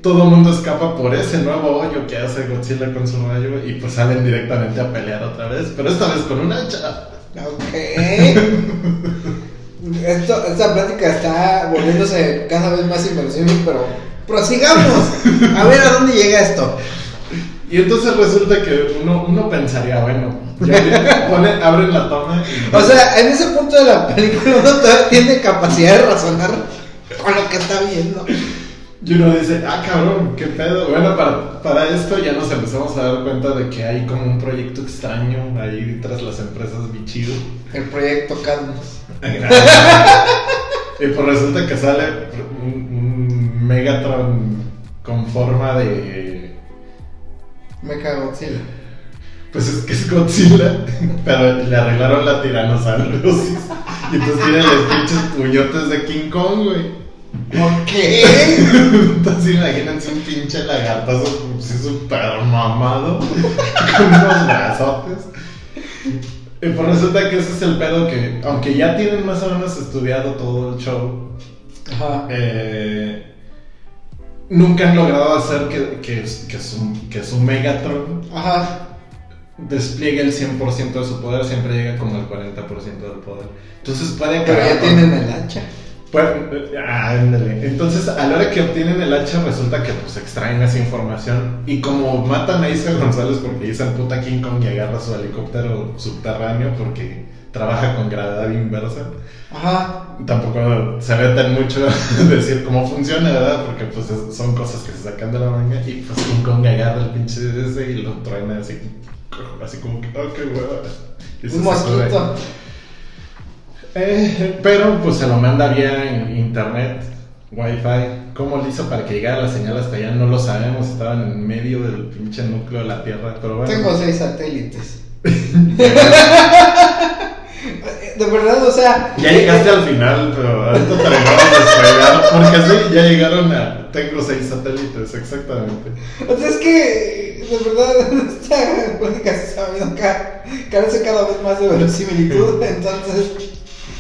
todo el mundo escapa por ese nuevo hoyo que hace Godzilla con su rayo y pues salen directamente a pelear otra vez, pero esta vez con un hacha. Ok. Esto, esta plática está volviéndose cada vez más inverosímil, pero prosigamos. A ver a dónde llega esto. Y entonces resulta que uno, uno pensaría, bueno, ya pone, abren la toma y... O sea, en ese punto de la película uno todavía tiene capacidad de razonar con lo que está viendo. Y uno dice, ah, cabrón, qué pedo. Bueno, para, para esto ya nos empezamos a dar cuenta de que hay como un proyecto extraño ahí tras las empresas bichido. El proyecto Cadmus. y pues resulta que sale un, un Megatron con forma de... Mecha Godzilla. Pues es que es Godzilla, pero le arreglaron la tiranosaurosis. Y entonces tiene los pinches puñotes de King Kong, güey. Ok. Entonces imagínense un pinche lagartazo así súper mamado con unos brazotes. Y pues resulta que ese es el pedo que, aunque ya tienen más o menos estudiado todo el show, Ajá. eh, nunca han logrado hacer que, que, que su, que su Megatron Ajá. despliegue el 100% de su poder, siempre llega como el 40% del poder. Entonces puede Pero ya tienen el hacha. pues, eh, ándale. Entonces, a la hora que obtienen el hacha, resulta que pues extraen esa información. Y como matan a Isa González porque dicen puta King Kong y agarra su helicóptero subterráneo porque trabaja con gravedad inversa, Ajá. tampoco se meten mucho a decir cómo funciona, ¿verdad? Porque pues es- son cosas que se sacan de la manga. Y pues Kong agarra el pinche ese y lo truena así, así como que, oh, qué hueva. Un mosquito. Eh, pero pues se lo manda vía in- internet, wifi. ¿Cómo lo hizo para que llegara la señal hasta allá? No lo sabemos, estaban en medio del pinche núcleo de la Tierra, pero bueno. Tengo seis satélites. De verdad, o sea. Ya llegaste al final, pero ahorita de spoilear, porque sí, ya llegaron a... Tengo seis satélites, exactamente. O sea, es que, de verdad, esta plática se está viendo ca- carece cada vez más de verosimilitud. Entonces,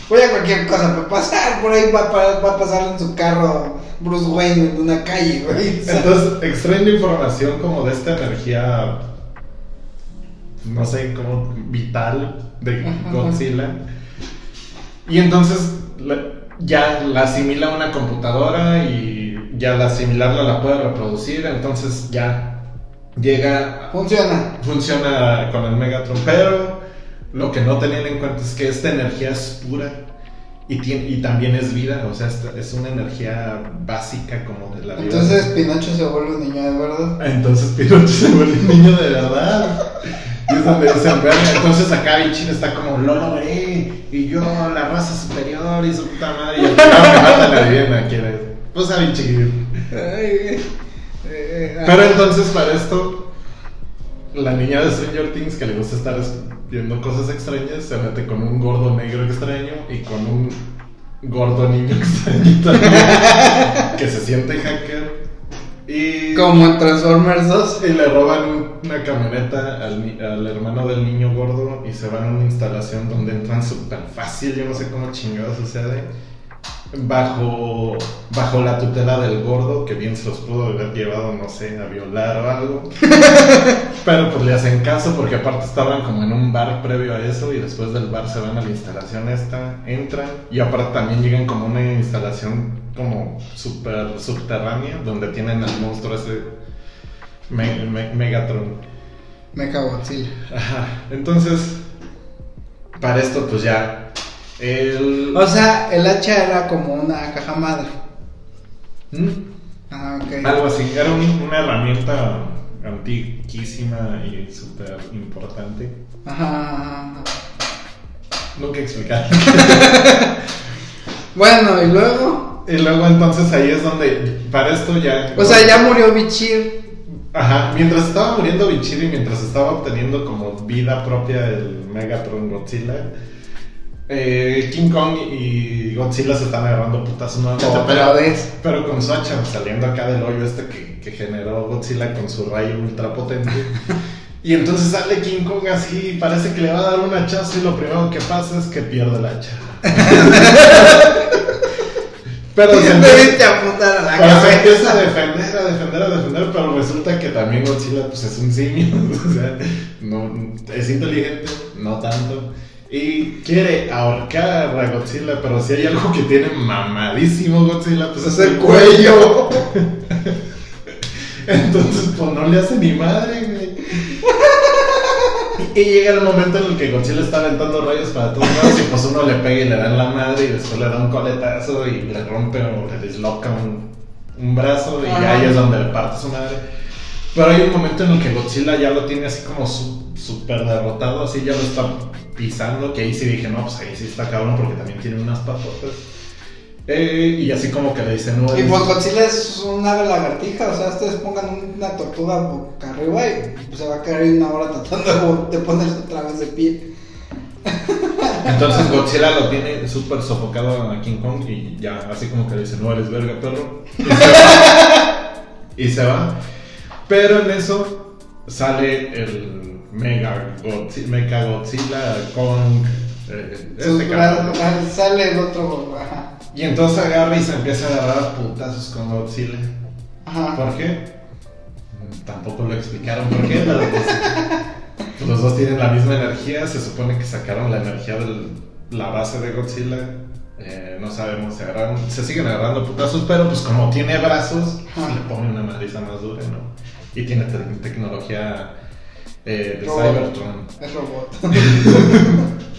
voy a cualquier cosa para pasar. Por ahí va, va a pasar en su carro Bruce Wayne en una calle, güey. Entonces, extraen información como de esta energía, no sé, como vital de Ajá. Y entonces la- ya la asimila una computadora y ya al asimilarla la puede reproducir. Entonces ya llega, funciona. funciona con el Megatron. Pero lo que no tenían en cuenta es que esta energía es pura. Y, tiene, y también es vida, o sea, es una energía básica como de la vida. Entonces, Pinocho se vuelve un niño de verdad. Entonces Pinocho se vuelve un niño de verdad. Y es donde dicen, verga. Entonces acá Bichín está como, lo logré. Y yo, la raza superior y su puta madre. Y al final me matan a Viviana, ¿quién es? Pues a Bichín. Ay, eh, Pero entonces para esto, la niña de Stranger Things que le gusta estar es- viendo cosas extrañas, se mete con un gordo negro extraño y con un gordo niño extrañito que se siente hacker. Y... Como en Transformers 2. Y le roban un- una camioneta al, al hermano del niño gordo y se van a una instalación donde entran súper fácil, yo no sé cómo chingado sucede, bajo, bajo la tutela del gordo, que bien se los pudo haber llevado, no sé, a violar o algo. Pero pues le hacen caso porque aparte estaban como en un bar previo a eso y después del bar se van a la instalación esta, entran y aparte también llegan como una instalación como súper subterránea donde tienen al monstruo ese Me- Me- Megatron. Ajá. Entonces, para esto, pues ya. El. O sea, el hacha era como una caja madre. ¿Mm? Ah, ok. Algo así. Era un- una herramienta antiquísima y súper importante. Ajá. Nunca explicar. Bueno, y luego. y luego, entonces, ahí es donde. Para esto ya. O sea, ya murió Bichir. Ajá. Mientras estaba muriendo Bichir y mientras estaba obteniendo como vida propia el Megatron Godzilla. Eh, King Kong y Godzilla se están agarrando putas nuevamente. Otra pero- vez. Pero con su hacha saliendo acá del hoyo este que, que generó Godzilla con su rayo ultra potente. Y entonces sale King Kong así, parece que le va a dar un hachazo y lo primero que pasa es que pierde el hacha. pero se, a apuntar a la pero se empieza a defender, a defender, a defender, pero resulta que también Godzilla pues es un simio, o sea, no, es inteligente, no tanto. Y quiere ahorcar a Godzilla, pero si hay algo que tiene mamadísimo Godzilla, pues es el cuello. Entonces, pues no le hace ni madre, güey. Y llega el momento en el que Godzilla está aventando rayos para todos lados y pues uno le pega y le da en la madre y después le da un coletazo y le rompe o le disloca un, un brazo y Ajá. ahí es donde le parte su madre. Pero hay un momento en el que Godzilla ya lo tiene así como su- súper derrotado, así ya lo está pisando, que ahí sí dije, no, pues ahí sí está cabrón porque también tiene unas patotas. Eh, y así como que le dice, no, Y pues Godzilla es una lagartija, o sea, ustedes pongan una tortuga boca arriba y pues, se va a ahí una hora tratando de ponerse otra vez de pie. Entonces Godzilla lo tiene súper sofocado a King Kong y ya, así como que le dice, no eres verga, perro. Y se va. Y se va. Pero en eso sale el Mega Godzilla, Mecha Godzilla Kong. eh, Sus este sale el otro, ajá. Y entonces agarra y se empieza a agarrar putazos con Godzilla. Ajá. ¿Por qué? Tampoco lo explicaron por qué, pero pues, los dos tienen la misma energía. Se supone que sacaron la energía de la base de Godzilla. Eh, no sabemos, se, agarraron, se siguen agarrando putazos, pero pues como tiene brazos, Ajá. le pone una madriza más dura, ¿no? Y tiene te- tecnología eh, de Robot. Cybertron. Es robot.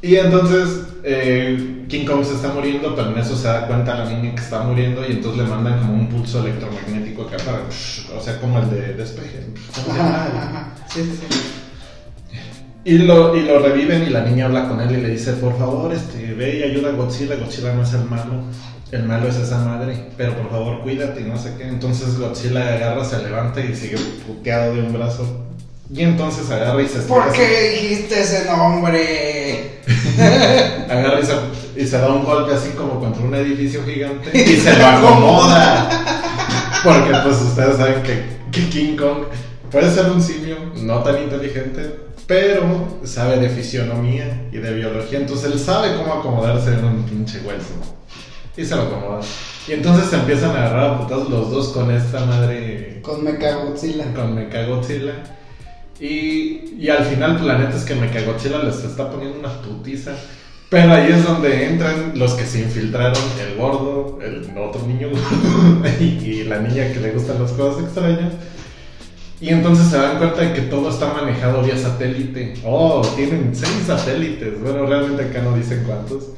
Y entonces eh, King Kong se está muriendo, pero en eso se da cuenta la niña que está muriendo y entonces le mandan como un pulso electromagnético acá para, o sea, como el de despeje. Sí, sí, sí. Y lo, y lo reviven y la niña habla con él y le dice, por favor, este, ve y ayuda a Godzilla, Godzilla no es el malo, el malo es esa madre, pero por favor cuídate y no sé qué. Entonces Godzilla agarra, se levanta y sigue puteado de un brazo. Y entonces agarra y se ¿Por estira- qué dijiste ese nombre? Agarra y se, y se da un golpe así como contra un edificio gigante y se lo acomoda. Porque pues ustedes saben que, que King Kong puede ser un simio no tan inteligente, pero sabe de fisionomía y de biología. Entonces él sabe cómo acomodarse en un pinche hueso. Y se lo acomoda. Y entonces se empiezan a agarrar a putazos los dos con esta madre Con Mechagodzilla. con Mechagodzilla. Y, y al final, pues, la neta es que Mechagodzilla les está poniendo una putiza. Pero ahí es donde entran los que se infiltraron: el gordo, el otro niño gordo y, y la niña que le gustan las cosas extrañas. Y entonces se dan cuenta de que todo está manejado vía satélite. Oh, tienen seis satélites. Bueno, realmente acá no dicen cuántos.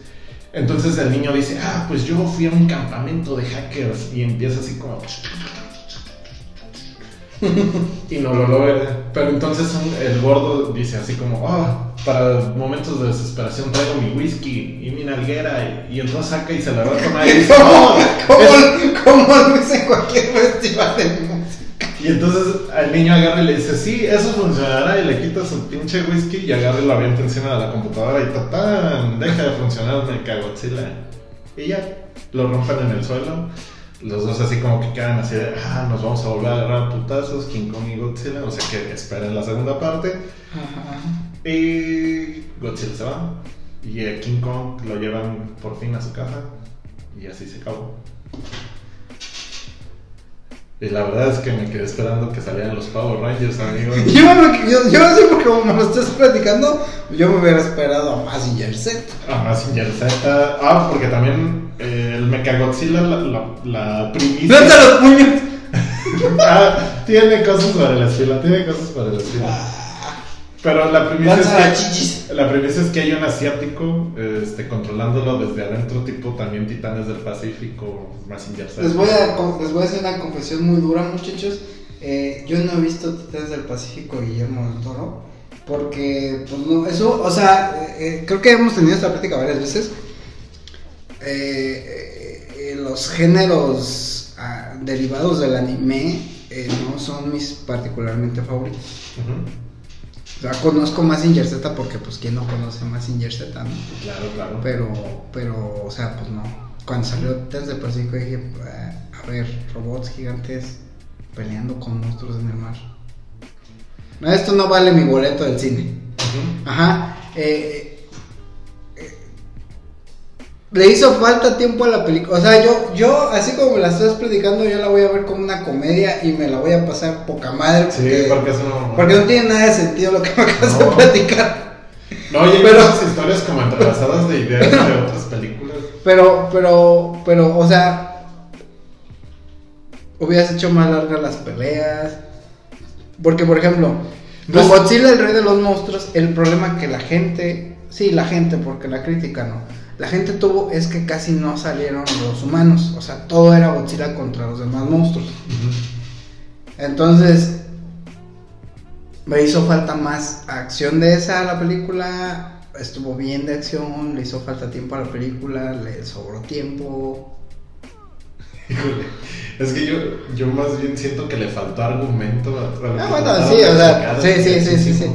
Entonces el niño dice, ah, pues yo fui a un campamento de hackers. Y empieza así como... y no lo logra. Pero entonces el gordo dice así como, ah, para momentos de desesperación traigo mi whisky y mi nalguera. Y, y entonces saca y se la va a tomar y dice, ¿Cómo, "No, cómo, es- cómo lo hice en cualquier festival de música? Y entonces al niño agarra y le dice, sí, eso funcionará. Y le quita su pinche whisky y agarra y lo avienta encima de la computadora y tatán, deja de funcionar, me cago Godzilla. Y ya, lo rompen en el suelo. Los dos así como que quedan así de, ah, nos vamos a volver a agarrar a putazos, King Kong y Godzilla. O sea que esperen la segunda parte. Y Godzilla se va. Y a King Kong lo llevan por fin a su casa. Y así se acabó. Y la verdad es que me quedé esperando que salieran los Power Rangers, amigos. Yo, yo, yo no sé porque como me lo estás platicando, yo me hubiera esperado a Mazinger Z. Ah, Mazinger Z. Ah, porque también eh, el Mechagodzilla, la, la, la primicia. ¡Planta los puños! ah, tiene cosas para el estilo, tiene cosas para el estilo. Pero la primicia es que. La premisa es que hay un asiático este, controlándolo desde adentro, tipo también Titanes del Pacífico, Z. Les voy, a, con- les voy a hacer una confesión muy dura, muchachos. Eh, yo no he visto Titanes del Pacífico Guillermo del Toro. Porque, pues no, eso, o sea, eh, eh, creo que hemos tenido esta plática varias veces. Eh, eh, los géneros ah, derivados del anime eh, no son mis particularmente favoritos. O sea, conozco Mazinger Z porque, pues, ¿quién no conoce Mazinger Z? no? Claro, claro. Pero, pero, o sea, pues no. Cuando salió Titanes del Pacífico dije, eh, a ver, robots gigantes peleando con monstruos en el mar. No, esto no vale mi boleto del cine. Ajá. eh, le hizo falta tiempo a la película. O sea, yo, yo, así como me la estás predicando, yo la voy a ver como una comedia y me la voy a pasar poca madre. Sí, Porque, porque eso no. porque no tiene nada de sentido lo que me acabas No. de platicar. No, y hay Pero- muchas historias como entrelazadas de ideas de otras películas. Pero, pero, pero, o sea, hubieras hecho más largas las peleas. Porque, por ejemplo, con es- Godzilla, el rey de los monstruos, el problema que la gente, sí, la gente, porque la crítica no, la gente tuvo es que casi no salieron los humanos. O sea, todo era Godzilla contra los demás monstruos. Entonces, me hizo falta más acción de esa a la película. Estuvo bien de acción, le hizo falta tiempo a la película, le sobró tiempo. Híjole, es que yo, yo más bien siento que le faltó argumento a, Ah, bueno, sí, o sea, sí, sí, sí, sí, sí.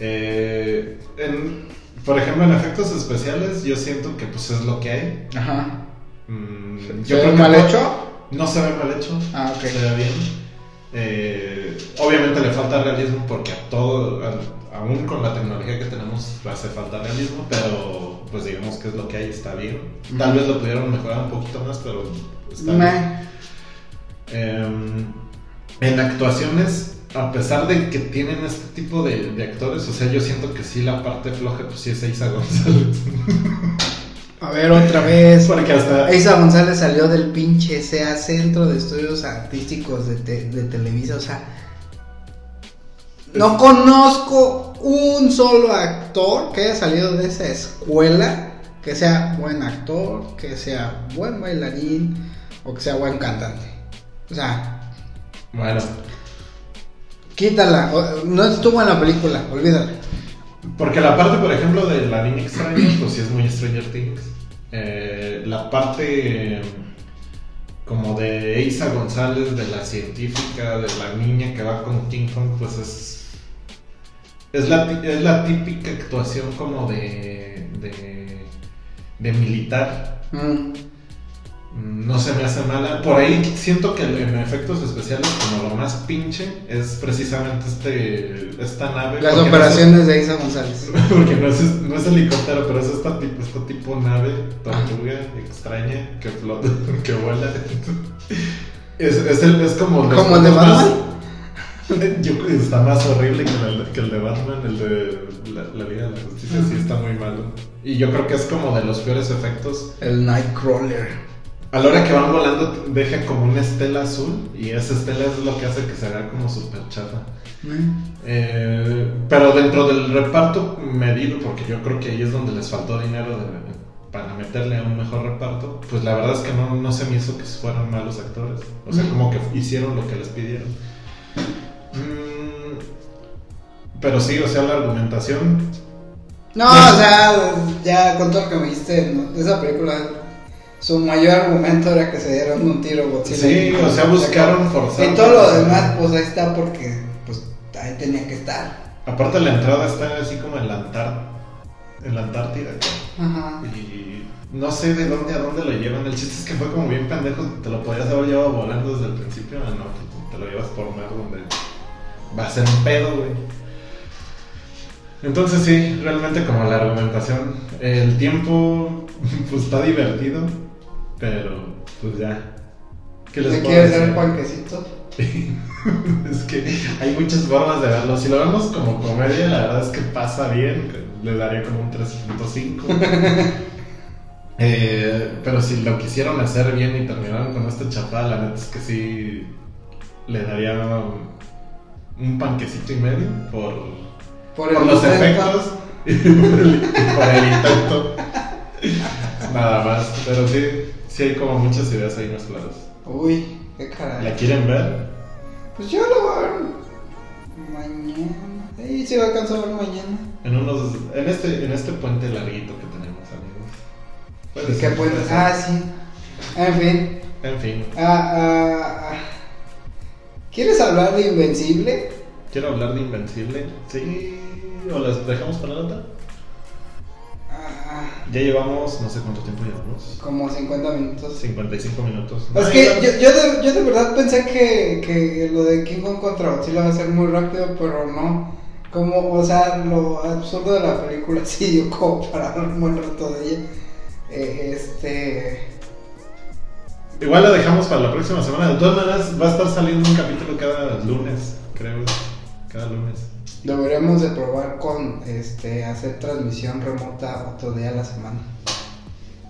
Eh, en- por ejemplo, en efectos especiales, yo siento que pues es lo que hay. Ajá. Mm, ¿Se yo ve creo que mal no- hecho? No se ve mal hecho. Ah, ok. Se ve bien. Eh, obviamente le falta realismo porque a todo, aún con la tecnología que tenemos, hace falta realismo, pero pues digamos que es lo que hay, está bien. Tal vez lo pudieron mejorar un poquito más, pero está bien. Eh, en actuaciones, a pesar de que tienen este tipo de, de actores, o sea, yo siento que sí la parte floja, pues sí es Isa González. A ver, otra vez. Porque hasta... Isa González salió del pinche SEA Centro de Estudios Artísticos de, te- de Televisa, o sea. No conozco un solo actor que haya salido de esa escuela que sea buen actor, que sea buen bailarín o que sea buen cantante. O sea, Bueno, quítala. No estuvo en la película, olvídala. porque la parte, por ejemplo, de la niña extraña, pues sí es muy Stranger Things. Eh, la parte eh, como de Isa González, de la científica, de la niña que va con King Kong, pues es... Es la, es la típica actuación como de, de, de militar. Mm. No se me hace mala. Por ahí siento que en efectos especiales, como lo más pinche, es precisamente este, esta nave. Las no operaciones de Isa González. es- porque no es, no es helicóptero, pero es esta tipo, esta tipo nave tortuga extraña que flota, que vuela. Es, es, el- es como. ¿Como el de más- Batman? Yo creo que está más horrible que el, que el de Batman, el de la, la Liga de la Justicia, sí está muy malo. Y yo creo que es como de los peores efectos. El Nightcrawler. A la hora que van volando, deja como una estela azul y esa estela es lo que hace que se vea como súper chafa. Mm. Eh, pero dentro del reparto medido, porque yo creo que ahí es donde les faltó dinero de- para meterle a un mejor reparto, pues la verdad es que no, no se me hizo que fueran malos actores. O sea, Mm. como que hicieron lo que les pidieron. Mm, pero sí, o sea, la argumentación No, o sea, ya con todo lo que me dijiste, ¿no? de esa película, su mayor argumento era que se dieron un tiro Godzilla. Sí, o sea, buscaron forzar. Y todo lo demás, pues ahí está porque, pues ahí tenía que estar. Aparte la entrada está así como en la, Antar- en la Antártida. Ajá. Y no sé de dónde a dónde lo llevan. El chiste es que fue como bien pendejo. Te lo podías haber llevado volando desde el principio. ah, No, que te lo llevas por mar donde va a ser un pedo, güey. Entonces sí, realmente como la argumentación, el tiempo pues está divertido, pero pues ya. ¿Qué les ¿Le puedo quieres dar el panquecito? es que hay muchas formas de verlo. Si lo vemos como comedia, la verdad es que pasa bien. Le daría como un 3.5. Eh, pero si lo quisieron hacer bien y terminaron con esta chapada, la neta es que sí le daría un panquecito y medio por, Por, los efectos y por el, por el intento. Nada más. Pero sí, sí hay como muchas ideas ahí mezcladas. Uy, qué caray. ¿La quieren ver? Pues yo lo voy a ver mañana. Sí, sí, va a alcanzar a ver mañana. En unos, en este, en este puente larguito que tenemos, amigos. Puede ¿Y qué ser. Ah, sí. En fin. En fin, Ah, ah, ah. ¿Quieres hablar de Invencible? quiero hablar de Invencible. Sí, o las dejamos para la otra. Ah, Ya llevamos, no sé cuánto tiempo llevamos. Como 50 minutos. 55 minutos. Es que yo, yo, de, yo de verdad pensé que, que lo de King Kong contra Godzilla va a ser muy rápido, pero no. Como, o sea, lo absurdo de la película sí dio como para un buen rato de ella. Eh, este. Igual la dejamos para la próxima semana. De todas maneras, va a estar saliendo un capítulo cada lunes, creo. Cada lunes. Deberíamos de probar con este hacer transmisión remota otro día a la semana.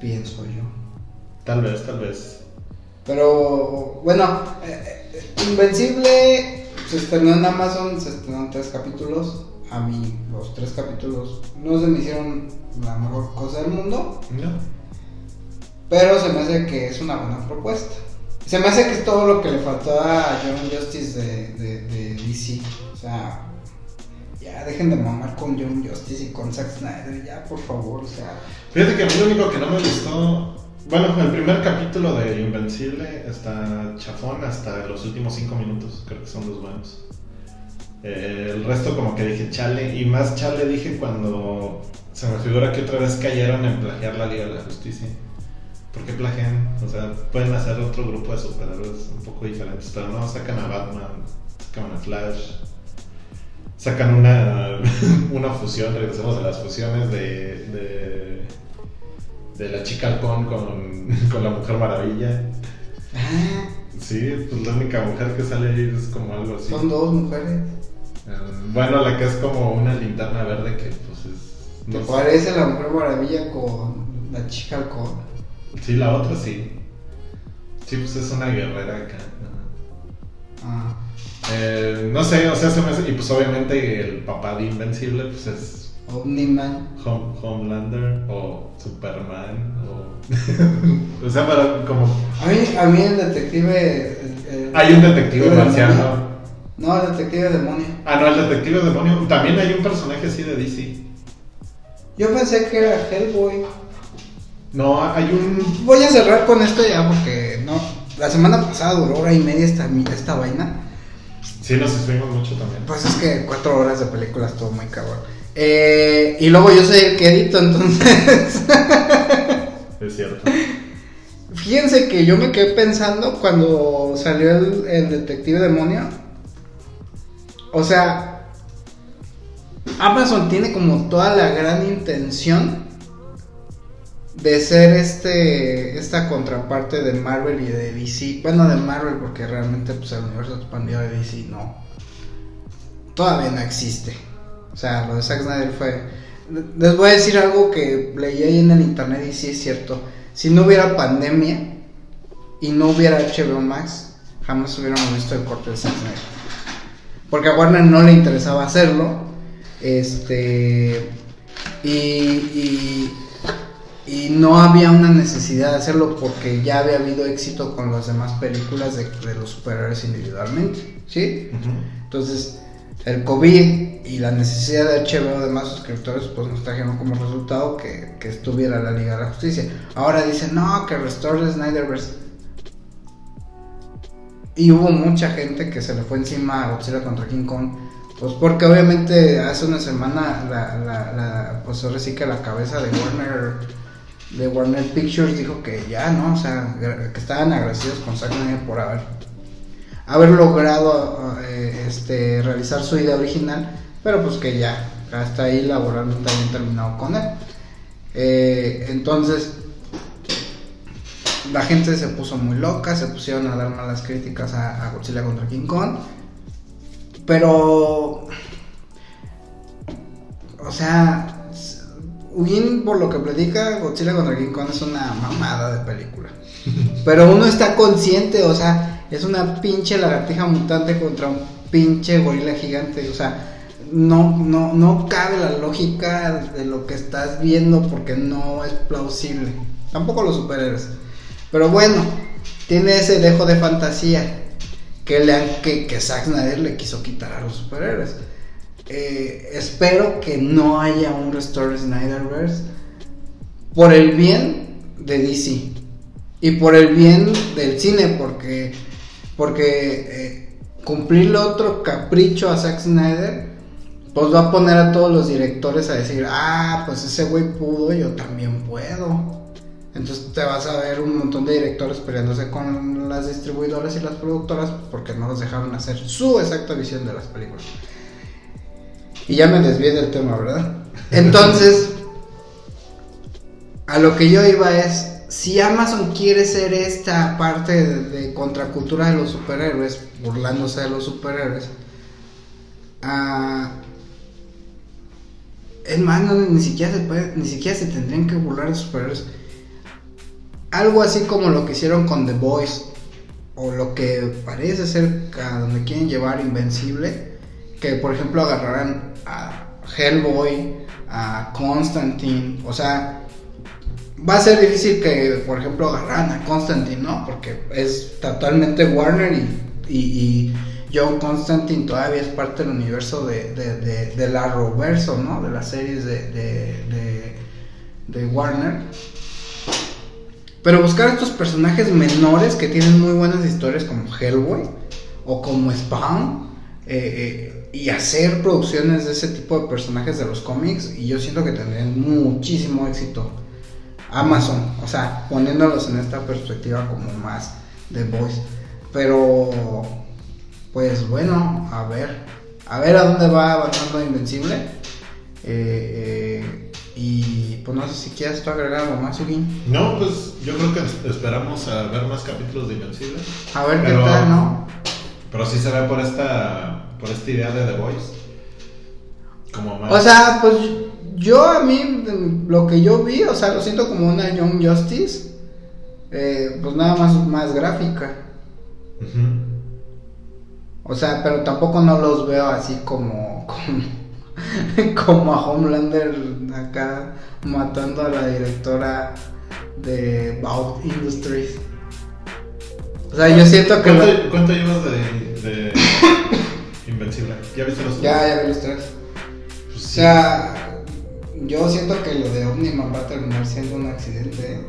Pienso yo. Tal vez, tal vez. Pero bueno, eh, eh, Invencible se estrenó en Amazon, se estrenó en tres capítulos. A mí los tres capítulos no se me hicieron la mejor cosa del mundo. No. Pero se me hace que es una buena propuesta. Se me hace que es todo lo que le faltó a John Justice de, de, de DC. O sea, ya dejen de mamar con John Justice y con Zack Snyder, ya por favor, o sea. Fíjate que a mí lo único que no me gustó. Bueno, el primer capítulo de Invencible está chafón hasta los últimos cinco minutos. Creo que son los buenos. Eh, el resto, como que dije chale. Y más chale dije cuando se me figura que otra vez cayeron en plagiar la Liga de la Justicia. ¿Por qué plagian? O sea, pueden hacer otro grupo de superhéroes un poco diferentes, pero no, sacan a Batman, sacan a Flash, sacan una, una fusión, regresamos a las fusiones de, de, de la chica halcón con, con la mujer maravilla. Ah, Sí, pues la única mujer que sale ahí es como algo así. son dos mujeres. Eh, bueno, la que es como una linterna verde que pues es... ¿Te no sé. parece la mujer maravilla con la chica halcón? Sí, la otra sí. Sí, pues es una guerrera acá. Ah, Eh, no sé, o sea, se me hace- Y pues obviamente el papá de Invencible pues es Omniman. Hom- Homelander o Superman o... o sea, para como... A mí, a mí el detective. el- el- Hay un detective el marciano. No, el detective demonio. Ah, no, el detective demonio. También hay un personaje así de DC. Yo pensé que era Hellboy. No, hay un... Voy a cerrar con esto ya porque no. La semana pasada duró hora y media esta, esta vaina. Sí, nos estuvimos mucho también. Pues es que cuatro horas de película estuvo muy cabrón. Eh, y luego yo soy el que edito, entonces. Es cierto. Fíjense que yo me quedé pensando cuando salió el, el detective demonio. O sea, Amazon tiene como toda la gran intención de ser este esta contraparte de Marvel y de DC. Bueno, de Marvel porque realmente pues el universo expandido de DC no. Todavía no existe. O sea, lo de Zack Snyder fue... Les voy a decir algo que leí ahí en el internet y sí es cierto. Si no hubiera pandemia y no hubiera HBO Max, jamás hubiéramos visto el corte de Zack Snyder. Porque a Warner no le interesaba hacerlo. Este. Y, y, y no había una necesidad de hacerlo porque ya había habido éxito con las demás películas de, de los superhéroes individualmente. ¿Sí? Entonces, el COVID y la necesidad de HBO de más suscriptores, pues nos trajeron como resultado que, que estuviera la Liga de la Justicia. Ahora dicen, no, que restore the Snyderverse. Y hubo mucha gente que se le fue encima a Godzilla contra King Kong. Pues porque obviamente hace una semana la, la, la pues ahora sí que la cabeza de Warner de Warner Pictures dijo que ya no, o sea, que estaban agradecidos con Zack por haber haber logrado eh, este, realizar su idea original, pero pues que ya, hasta ahí laboralmente habían terminado con él. Eh, entonces, la gente se puso muy loca, se pusieron a dar malas críticas a Godzilla contra King Kong, pero, o sea, bien por lo que predica, Godzilla contra King Kong es una mamada de película. Pero uno está consciente, o sea, es una pinche lagartija mutante contra un pinche gorila gigante, o sea, no, no, no cabe la lógica de lo que estás viendo porque no es plausible. Tampoco los superhéroes. Pero bueno, tiene ese dejo de fantasía que, le que, que Zack Snyder le quiso quitar a los superhéroes. Eh, espero que no haya un Restore Snyderverse por el bien de DC y por el bien del cine porque porque eh, otro capricho a Zack Snyder pues va a poner a todos los directores a decir, ah, pues ese güey pudo, yo también puedo. Entonces te vas a ver un montón de directores peleándose con las distribuidoras y las productoras porque no los dejaron hacer su exacta visión de las películas. Y ya me desvié del tema, ¿verdad? Entonces, a lo que yo iba es, si Amazon quiere ser esta parte de, contracultura de los superhéroes, burlándose de los superhéroes, uh, es más, ni siquiera se ni siquiera se tendrían que burlar de superhéroes. Algo así como lo que hicieron con The Boys, o lo que parece ser a donde quieren llevar Invencible, que por ejemplo agarrarán a Hellboy, a Constantine, o sea, va a ser difícil que, por ejemplo, agarraran a Constantine, ¿no? Porque es totalmente Warner y, y, John Constantine todavía es parte del universo de, de, de, la Roverso, ¿no? De las series de, de Warner. Pero buscar estos personajes menores que tienen muy buenas historias como Hellboy o como Spawn eh, eh, y hacer producciones de ese tipo de personajes de los cómics y yo siento que tendrían muchísimo éxito Amazon, o sea, poniéndolos en esta perspectiva como más de voice. Pero, pues bueno, a ver, a ver a dónde va avanzando Invencible. Eh, eh, y pues no sé si quieres tú agregar algo más, Ugin. No, pues yo creo que esperamos a ver más capítulos de Invencible. A ver qué tal, ¿no? Pero sí se ve por esta, por esta idea de The Voice. Como más... O sea, pues yo a mí, lo que yo vi, o sea, lo siento como una Young Justice, eh, pues nada más, más gráfica. O sea, pero tampoco no los veo así como, como, a Homelander acá matando a la directora de Bout Industries. O sea, yo siento que... ¿Cuánto, llevas de, Invencible? ¿Ya viste los tres? Ya, ya vi los tres. Pues o sea yo siento que lo de Omniman va a terminar siendo un accidente.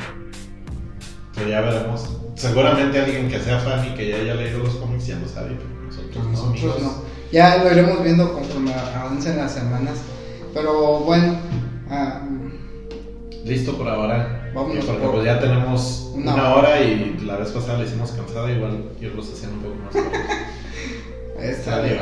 Pero ya veremos. Seguramente alguien que sea fan y que ya haya leído los cómics ya lo sabe, pero nosotros, nosotros no. Ya lo iremos viendo conforme avancen las semanas. Pero bueno. Ah, Listo por ahora. Vamos porque pues ya tenemos una, hora. y la vez pasada le hicimos cansada, igual los hacían un poco más. Está bien.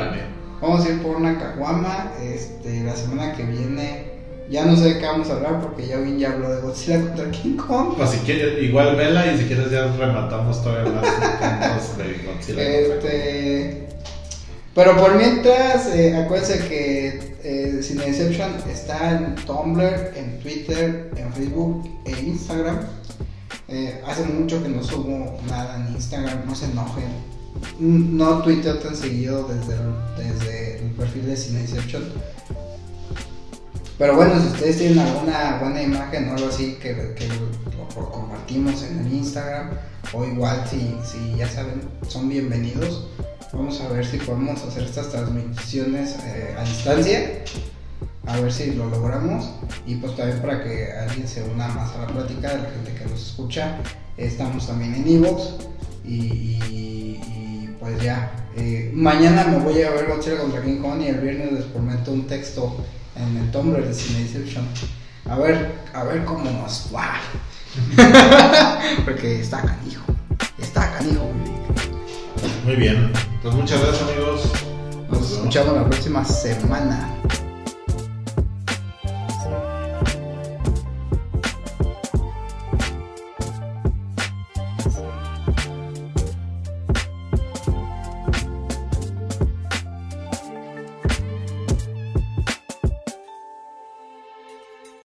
Vamos a ir por una caguama. Este, la semana que viene ya no sé de qué vamos a hablar porque ya bien ya habló de Godzilla contra King Kong. Pues si quieres, igual vela y si quieres ya rematamos todavía más puntos de Godzilla. Este, pero por mientras, eh, acuérdense que eh, Cineception está en Tumblr, en Twitter, en Facebook e Instagram. Eh, hace mucho que no subo nada en Instagram, no se enojen. No tuiteo tan seguido desde desde el perfil de Cineception pero bueno, si ustedes tienen alguna buena imagen o algo así que, lo, compartimos en el Instagram, o igual si, si ya saben, son bienvenidos. Vamos a ver si podemos hacer estas transmisiones eh, a distancia. A ver si lo logramos. Y pues también para que alguien se una más a la plática de la gente que nos escucha. Estamos también en Evox. Y, pues ya. Eh, mañana me voy a ver Godzilla contra King Kong y el viernes les prometo un texto en el Tumblr de Cineception. A ver, a ver cómo nos va. Porque está canijo. Está canijo. Muy bien. Pues muchas gracias amigos. Nos escuchamos la próxima semana.